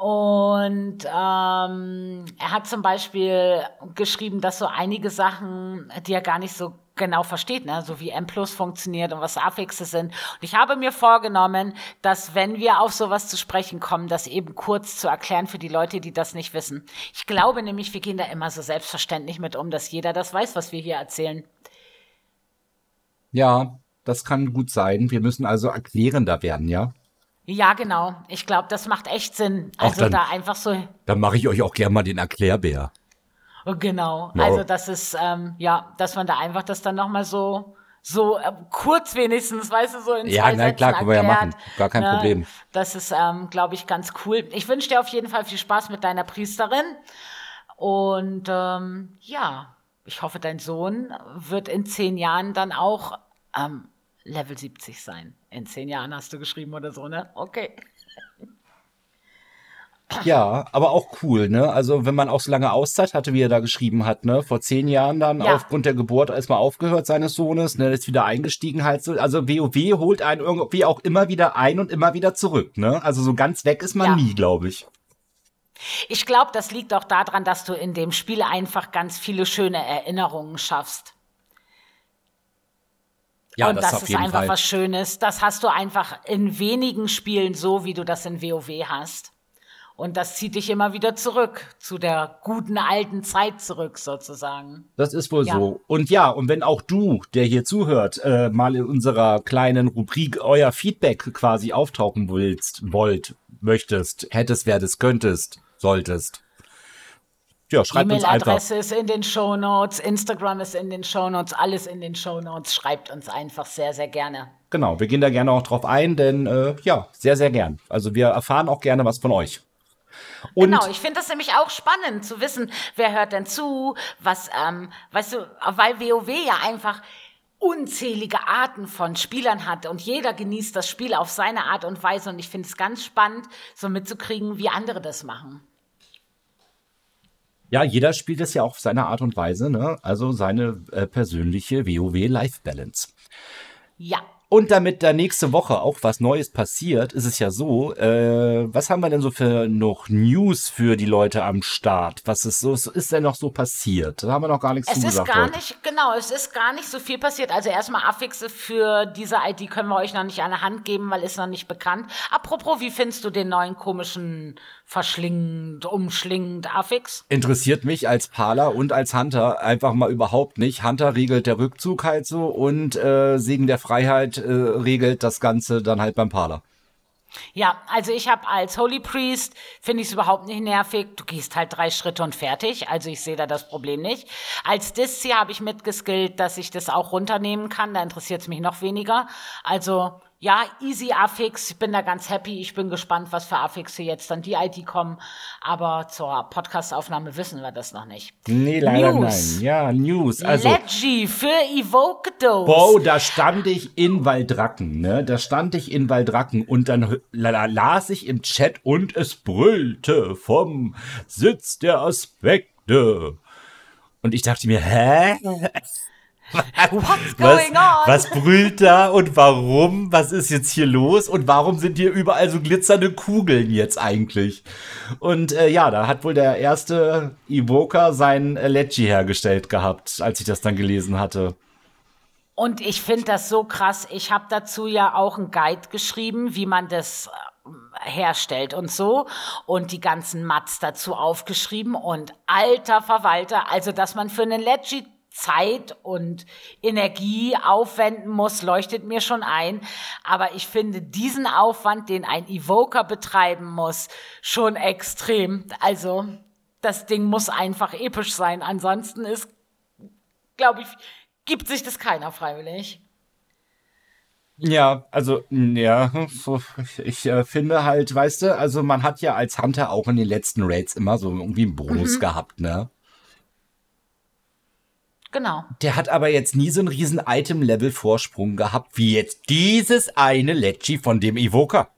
Und ähm, er hat zum Beispiel geschrieben, dass so einige Sachen, die er gar nicht so genau versteht, ne? so wie M Plus funktioniert und was Affixe sind. Und ich habe mir vorgenommen, dass wenn wir auf sowas zu sprechen kommen, das eben kurz zu erklären für die Leute, die das nicht wissen. Ich glaube nämlich, wir gehen da immer so selbstverständlich mit um, dass jeder das weiß, was wir hier erzählen. Ja, das kann gut sein. Wir müssen also erklärender werden, ja? Ja, genau. Ich glaube, das macht echt Sinn. Also dann, da einfach so. Dann mache ich euch auch gerne mal den Erklärbär. Oh, genau. No. Also das ist ähm, ja, dass man da einfach das dann noch mal so so äh, kurz wenigstens, weißt du, so in ja, zwei Ja, klar, können wir ja machen. Gar kein ne? Problem. Das ist, ähm, glaube ich, ganz cool. Ich wünsche dir auf jeden Fall viel Spaß mit deiner Priesterin. Und ähm, ja, ich hoffe, dein Sohn wird in zehn Jahren dann auch ähm, Level 70 sein. In zehn Jahren hast du geschrieben oder so, ne? Okay. Ja, aber auch cool, ne? Also wenn man auch so lange Auszeit hatte, wie er da geschrieben hat, ne? Vor zehn Jahren dann ja. aufgrund der Geburt erstmal aufgehört seines Sohnes, ne? Ist wieder eingestiegen halt so. Also WoW holt einen irgendwie auch immer wieder ein und immer wieder zurück, ne? Also so ganz weg ist man ja. nie, glaube ich. Ich glaube, das liegt auch daran, dass du in dem Spiel einfach ganz viele schöne Erinnerungen schaffst. Ja, und das, das ist einfach Fall. was Schönes. Das hast du einfach in wenigen Spielen so, wie du das in WoW hast. Und das zieht dich immer wieder zurück, zu der guten alten Zeit zurück, sozusagen. Das ist wohl ja. so. Und ja, und wenn auch du, der hier zuhört, äh, mal in unserer kleinen Rubrik euer Feedback quasi auftauchen willst, wollt, möchtest, hättest, werdest, könntest, solltest, ja, schreibt uns einfach. E-Mail-Adresse ist in den Show Notes, Instagram ist in den Show Notes, alles in den Show Notes. Schreibt uns einfach sehr, sehr gerne. Genau, wir gehen da gerne auch drauf ein, denn äh, ja, sehr, sehr gern. Also wir erfahren auch gerne was von euch. Und genau, ich finde das nämlich auch spannend zu wissen, wer hört denn zu, was, ähm, weißt du, weil WoW ja einfach unzählige Arten von Spielern hat und jeder genießt das Spiel auf seine Art und Weise und ich finde es ganz spannend, so mitzukriegen, wie andere das machen. Ja, jeder spielt es ja auch auf seine Art und Weise, ne? Also seine äh, persönliche WoW Life Balance. Ja. Und damit da nächste Woche auch was Neues passiert, ist es ja so, äh, was haben wir denn so für noch News für die Leute am Start? Was ist so, ist denn noch so passiert? Da haben wir noch gar nichts Es zu ist gesagt gar heute. nicht, genau, es ist gar nicht so viel passiert. Also erstmal Affixe für diese ID können wir euch noch nicht an der Hand geben, weil ist noch nicht bekannt. Apropos, wie findest du den neuen komischen verschlingend, umschlingend Affix? Interessiert mich als Paler und als Hunter einfach mal überhaupt nicht. Hunter regelt der Rückzug halt so und äh, Segen der Freiheit äh, regelt das Ganze dann halt beim Paler. Ja, also ich habe als Holy Priest, finde ich es überhaupt nicht nervig. Du gehst halt drei Schritte und fertig. Also ich sehe da das Problem nicht. Als Diszi habe ich mitgeskillt, dass ich das auch runternehmen kann. Da interessiert es mich noch weniger. Also ja, easy Affix. Ich bin da ganz happy. Ich bin gespannt, was für Affixe jetzt dann die ID kommen. Aber zur Podcastaufnahme wissen wir das noch nicht. Nee, leider News. nein. Ja, News. Also, Leggy für Evoke Dose. Wow, da stand ich in Waldracken, ne? Da stand ich in Waldracken und dann las ich im Chat und es brüllte vom Sitz der Aspekte. Und ich dachte mir, hä? What's Was, going on? was brüllt da und warum? Was ist jetzt hier los? Und warum sind hier überall so glitzernde Kugeln jetzt eigentlich? Und äh, ja, da hat wohl der erste Evoker sein äh, Lecce hergestellt gehabt, als ich das dann gelesen hatte. Und ich finde das so krass. Ich habe dazu ja auch einen Guide geschrieben, wie man das äh, herstellt und so. Und die ganzen Mats dazu aufgeschrieben. Und alter Verwalter, also dass man für einen Legit Zeit und Energie aufwenden muss, leuchtet mir schon ein. Aber ich finde diesen Aufwand, den ein Evoker betreiben muss, schon extrem. Also das Ding muss einfach episch sein. Ansonsten ist, glaube ich, gibt sich das keiner freiwillig. Ja, also, m, ja, ich äh, finde halt, weißt du, also man hat ja als Hunter auch in den letzten Raids immer so irgendwie einen Bonus gehabt, ne? Genau. Der hat aber jetzt nie so einen riesen Item-Level-Vorsprung gehabt, wie jetzt dieses eine Lecce von dem Evoker.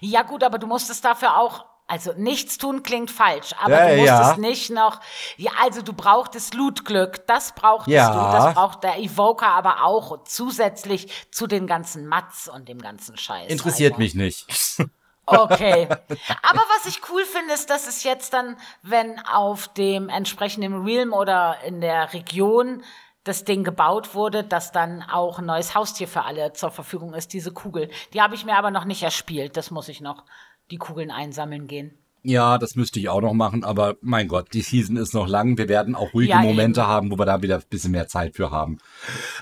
Ja gut, aber du musstest dafür auch, also nichts tun klingt falsch, aber Ja, du musstest ja. nicht noch, ja, also du brauchtest Lootglück, das brauchtest Ja. du, das braucht der Evoker aber auch zusätzlich zu den ganzen Mats und dem ganzen Scheiß. Interessiert also. mich nicht. Okay. Aber was ich cool finde, ist, dass es jetzt dann, wenn auf dem entsprechenden Realm oder in der Region das Ding gebaut wurde, dass dann auch ein neues Haustier für alle zur Verfügung ist, diese Kugel. Die habe ich mir aber noch nicht erspielt. Das muss ich noch, die Kugeln einsammeln gehen. Ja, das müsste ich auch noch machen, aber mein Gott, die Season ist noch lang. Wir werden auch ruhige Ja, Momente eben. haben, wo wir da wieder ein bisschen mehr Zeit für haben.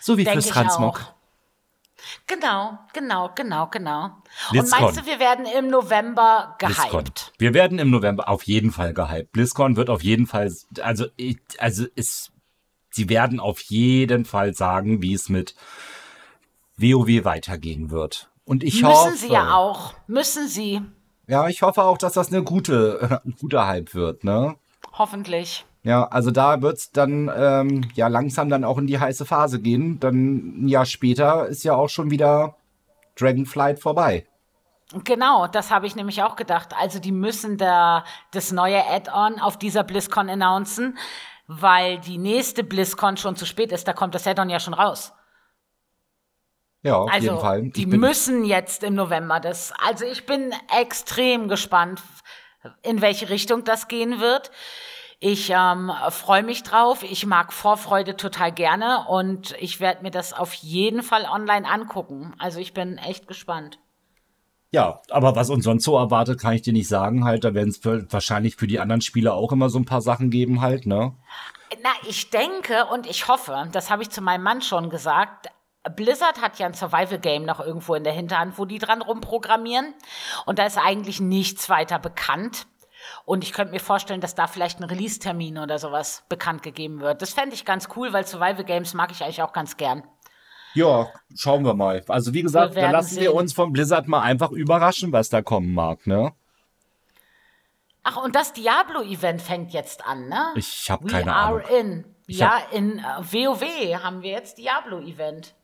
So wie Denke fürs Transmog. auch. Genau, genau, genau, genau. Und BlizzCon. meinst du, wir werden im November BlizzCon. gehypt? Wir werden im November auf jeden Fall gehypt. BlizzCon wird auf jeden Fall, also, ich, also ist, sie werden auf jeden Fall sagen, wie es mit WoW weitergehen wird. Und ich Müssen hoffe, sie ja auch. Müssen sie. ja, ich hoffe auch, dass das eine gute, ein guter Hype wird, ne? Hoffentlich. Ja, also da wird's dann ähm, ja langsam dann auch in die heiße Phase gehen. Dann ein Jahr später ist ja auch schon wieder Dragonflight vorbei. Genau, das habe ich nämlich auch gedacht. Also die müssen da das neue Add-on auf dieser BlizzCon announcen, weil die nächste BlizzCon schon zu spät ist. Da kommt das Add-on ja schon raus. Ja, auf Also jeden Fall. die Ich bin, müssen jetzt im November das. Also ich bin extrem gespannt, in welche Richtung das gehen wird. Ich ähm, freue mich drauf. Ich mag Vorfreude total gerne und ich werde mir das auf jeden Fall online angucken. Also ich bin echt gespannt. ja, aber was uns sonst so erwartet, kann ich dir nicht sagen. Halt, da werden es wahrscheinlich für die anderen Spieler auch immer so ein paar Sachen geben, halt, ne? Na, ich denke und ich hoffe, das habe ich zu meinem Mann schon gesagt. Blizzard hat ja ein Survival-Game noch irgendwo in der Hinterhand, wo die dran rumprogrammieren. Und da ist eigentlich nichts weiter bekannt. Und ich könnte mir vorstellen, dass da vielleicht ein Release-Termin oder sowas bekannt gegeben wird. Das fände ich ganz cool, weil Survival-Games mag ich eigentlich auch ganz gern. Ja, schauen wir mal. Also wie gesagt, Wir da werden lassen wir sehen. uns von Blizzard mal einfach überraschen, was da kommen mag, ne? Ach, und das Diablo-Event fängt jetzt an, ne? Ich habe We keine are Ahnung. in. Ich ja, in äh, WoW haben wir jetzt Diablo-Event.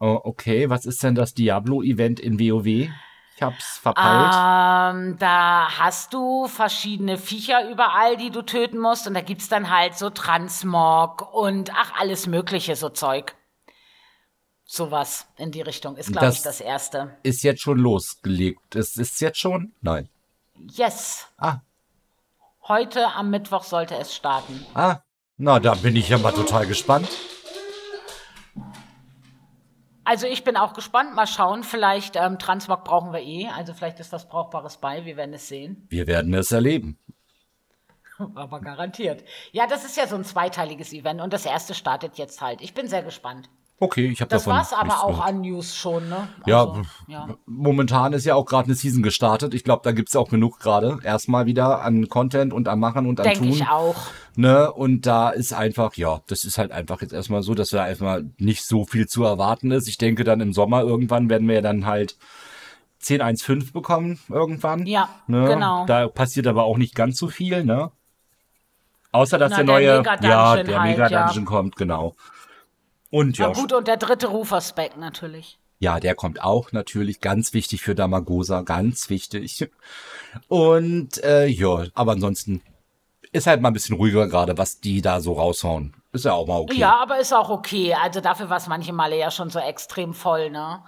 Oh, okay, was ist denn das Diablo-Event in WoW? Ich hab's verpeilt. Ähm, da hast du verschiedene Viecher überall, die du töten musst. Und da gibt's dann halt so Transmog und ach, alles mögliche, so Zeug. Sowas in die Richtung ist, glaube ich, das erste. Ist jetzt schon losgelegt. Ist es jetzt schon? Nein. Yes. Ah. Heute am Mittwoch sollte es starten. Ah. Na, da bin ich ja mal total gespannt. Also ich bin auch gespannt. Mal schauen. Vielleicht ähm, Transmog brauchen wir eh. Also vielleicht ist das Brauchbares bei. Wir werden es sehen. Wir werden es erleben. Aber garantiert. Ja, das ist ja so ein zweiteiliges Event und das erste startet jetzt halt. Ich bin sehr gespannt. Okay, ich habe Das davon war's aber auch gehört. an News schon, ne? Ja, Also, ja. momentan ist ja auch gerade eine Season gestartet. Ich glaube, da gibt's auch genug gerade. Erstmal wieder an Content und am Machen und am Denke Tun. ich auch. Ne? Und da ist einfach, ja, das ist halt einfach jetzt erstmal so, dass da einfach nicht so viel zu erwarten ist. Ich denke, dann im Sommer irgendwann werden wir ja dann halt 10.1.5 bekommen irgendwann. Ja, ne? genau. Da passiert aber auch nicht ganz so viel, ne? Außer, dass Na, der der neue, ja, der halt, Mega-Dungeon kommt, genau. Und ja, gut, und der dritte Rufer-Spec natürlich. ja, der kommt auch natürlich ganz wichtig für Damagosa, ganz wichtig. Und äh, ja, aber ansonsten ist halt mal ein bisschen ruhiger gerade, was die da so raushauen. Ist ja auch mal okay. Ja, aber ist auch okay. Also dafür war es manche Male ja schon so extrem voll, ne?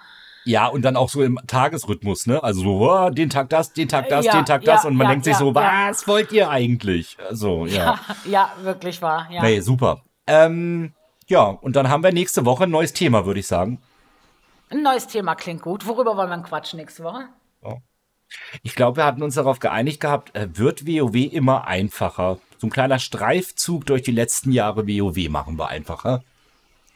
Ja, und dann auch so im Tagesrhythmus, ne? Also so, oh, den Tag das, den Tag das, Ja, den Tag ja, das. Und man ja, denkt sich so, was wollt ihr eigentlich? Also, ja. Ja, wirklich wahr. Ja. Nee, super. Ähm, ja, und dann haben wir nächste Woche ein neues Thema, würde ich sagen. Ein neues Thema klingt gut. Worüber wollen wir quatschen nächste Woche? Ich glaube, wir hatten uns darauf geeinigt gehabt, äh, wird WoW immer einfacher. So ein kleiner Streifzug durch die letzten Jahre WoW machen wir einfacher.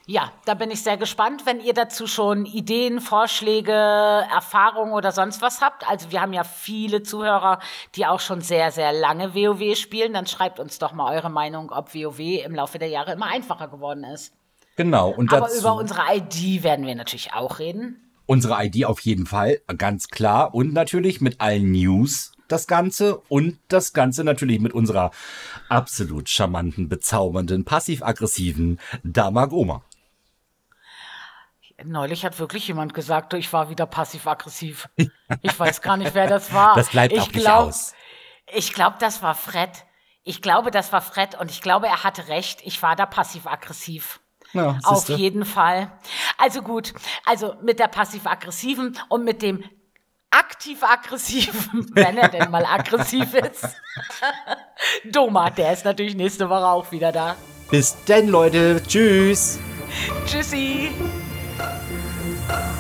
Ja, da bin ich sehr gespannt, wenn ihr dazu schon Ideen, Vorschläge, Erfahrungen oder sonst was habt. Also wir haben ja viele Zuhörer, die auch schon sehr, sehr lange WoW spielen. Dann schreibt uns doch mal eure Meinung, ob WoW im Laufe der Jahre immer einfacher geworden ist. Genau. Und Aber dazu über unsere ID werden wir natürlich auch reden. unsere ID auf jeden Fall, ganz klar. Und natürlich mit allen News das Ganze. Und das Ganze natürlich mit unserer absolut charmanten, bezaubernden, passiv-aggressiven Damagoma. Neulich hat wirklich jemand gesagt, ich war wieder passiv-aggressiv. Ich weiß gar nicht, wer das war. Das bleibt ich auch nicht glaub, aus. Ich glaube, das war Fred. Ich glaube, das war Fred und ich glaube, er hatte recht. Ich war da passiv-aggressiv. Ja, Auf jeden Fall. Also gut, also mit der passiv-aggressiven und mit dem aktiv-aggressiven, wenn er denn mal aggressiv ist. Doma, der ist natürlich nächste Woche auch wieder da. Bis denn, Leute. Tschüss. Tschüssi. Bye.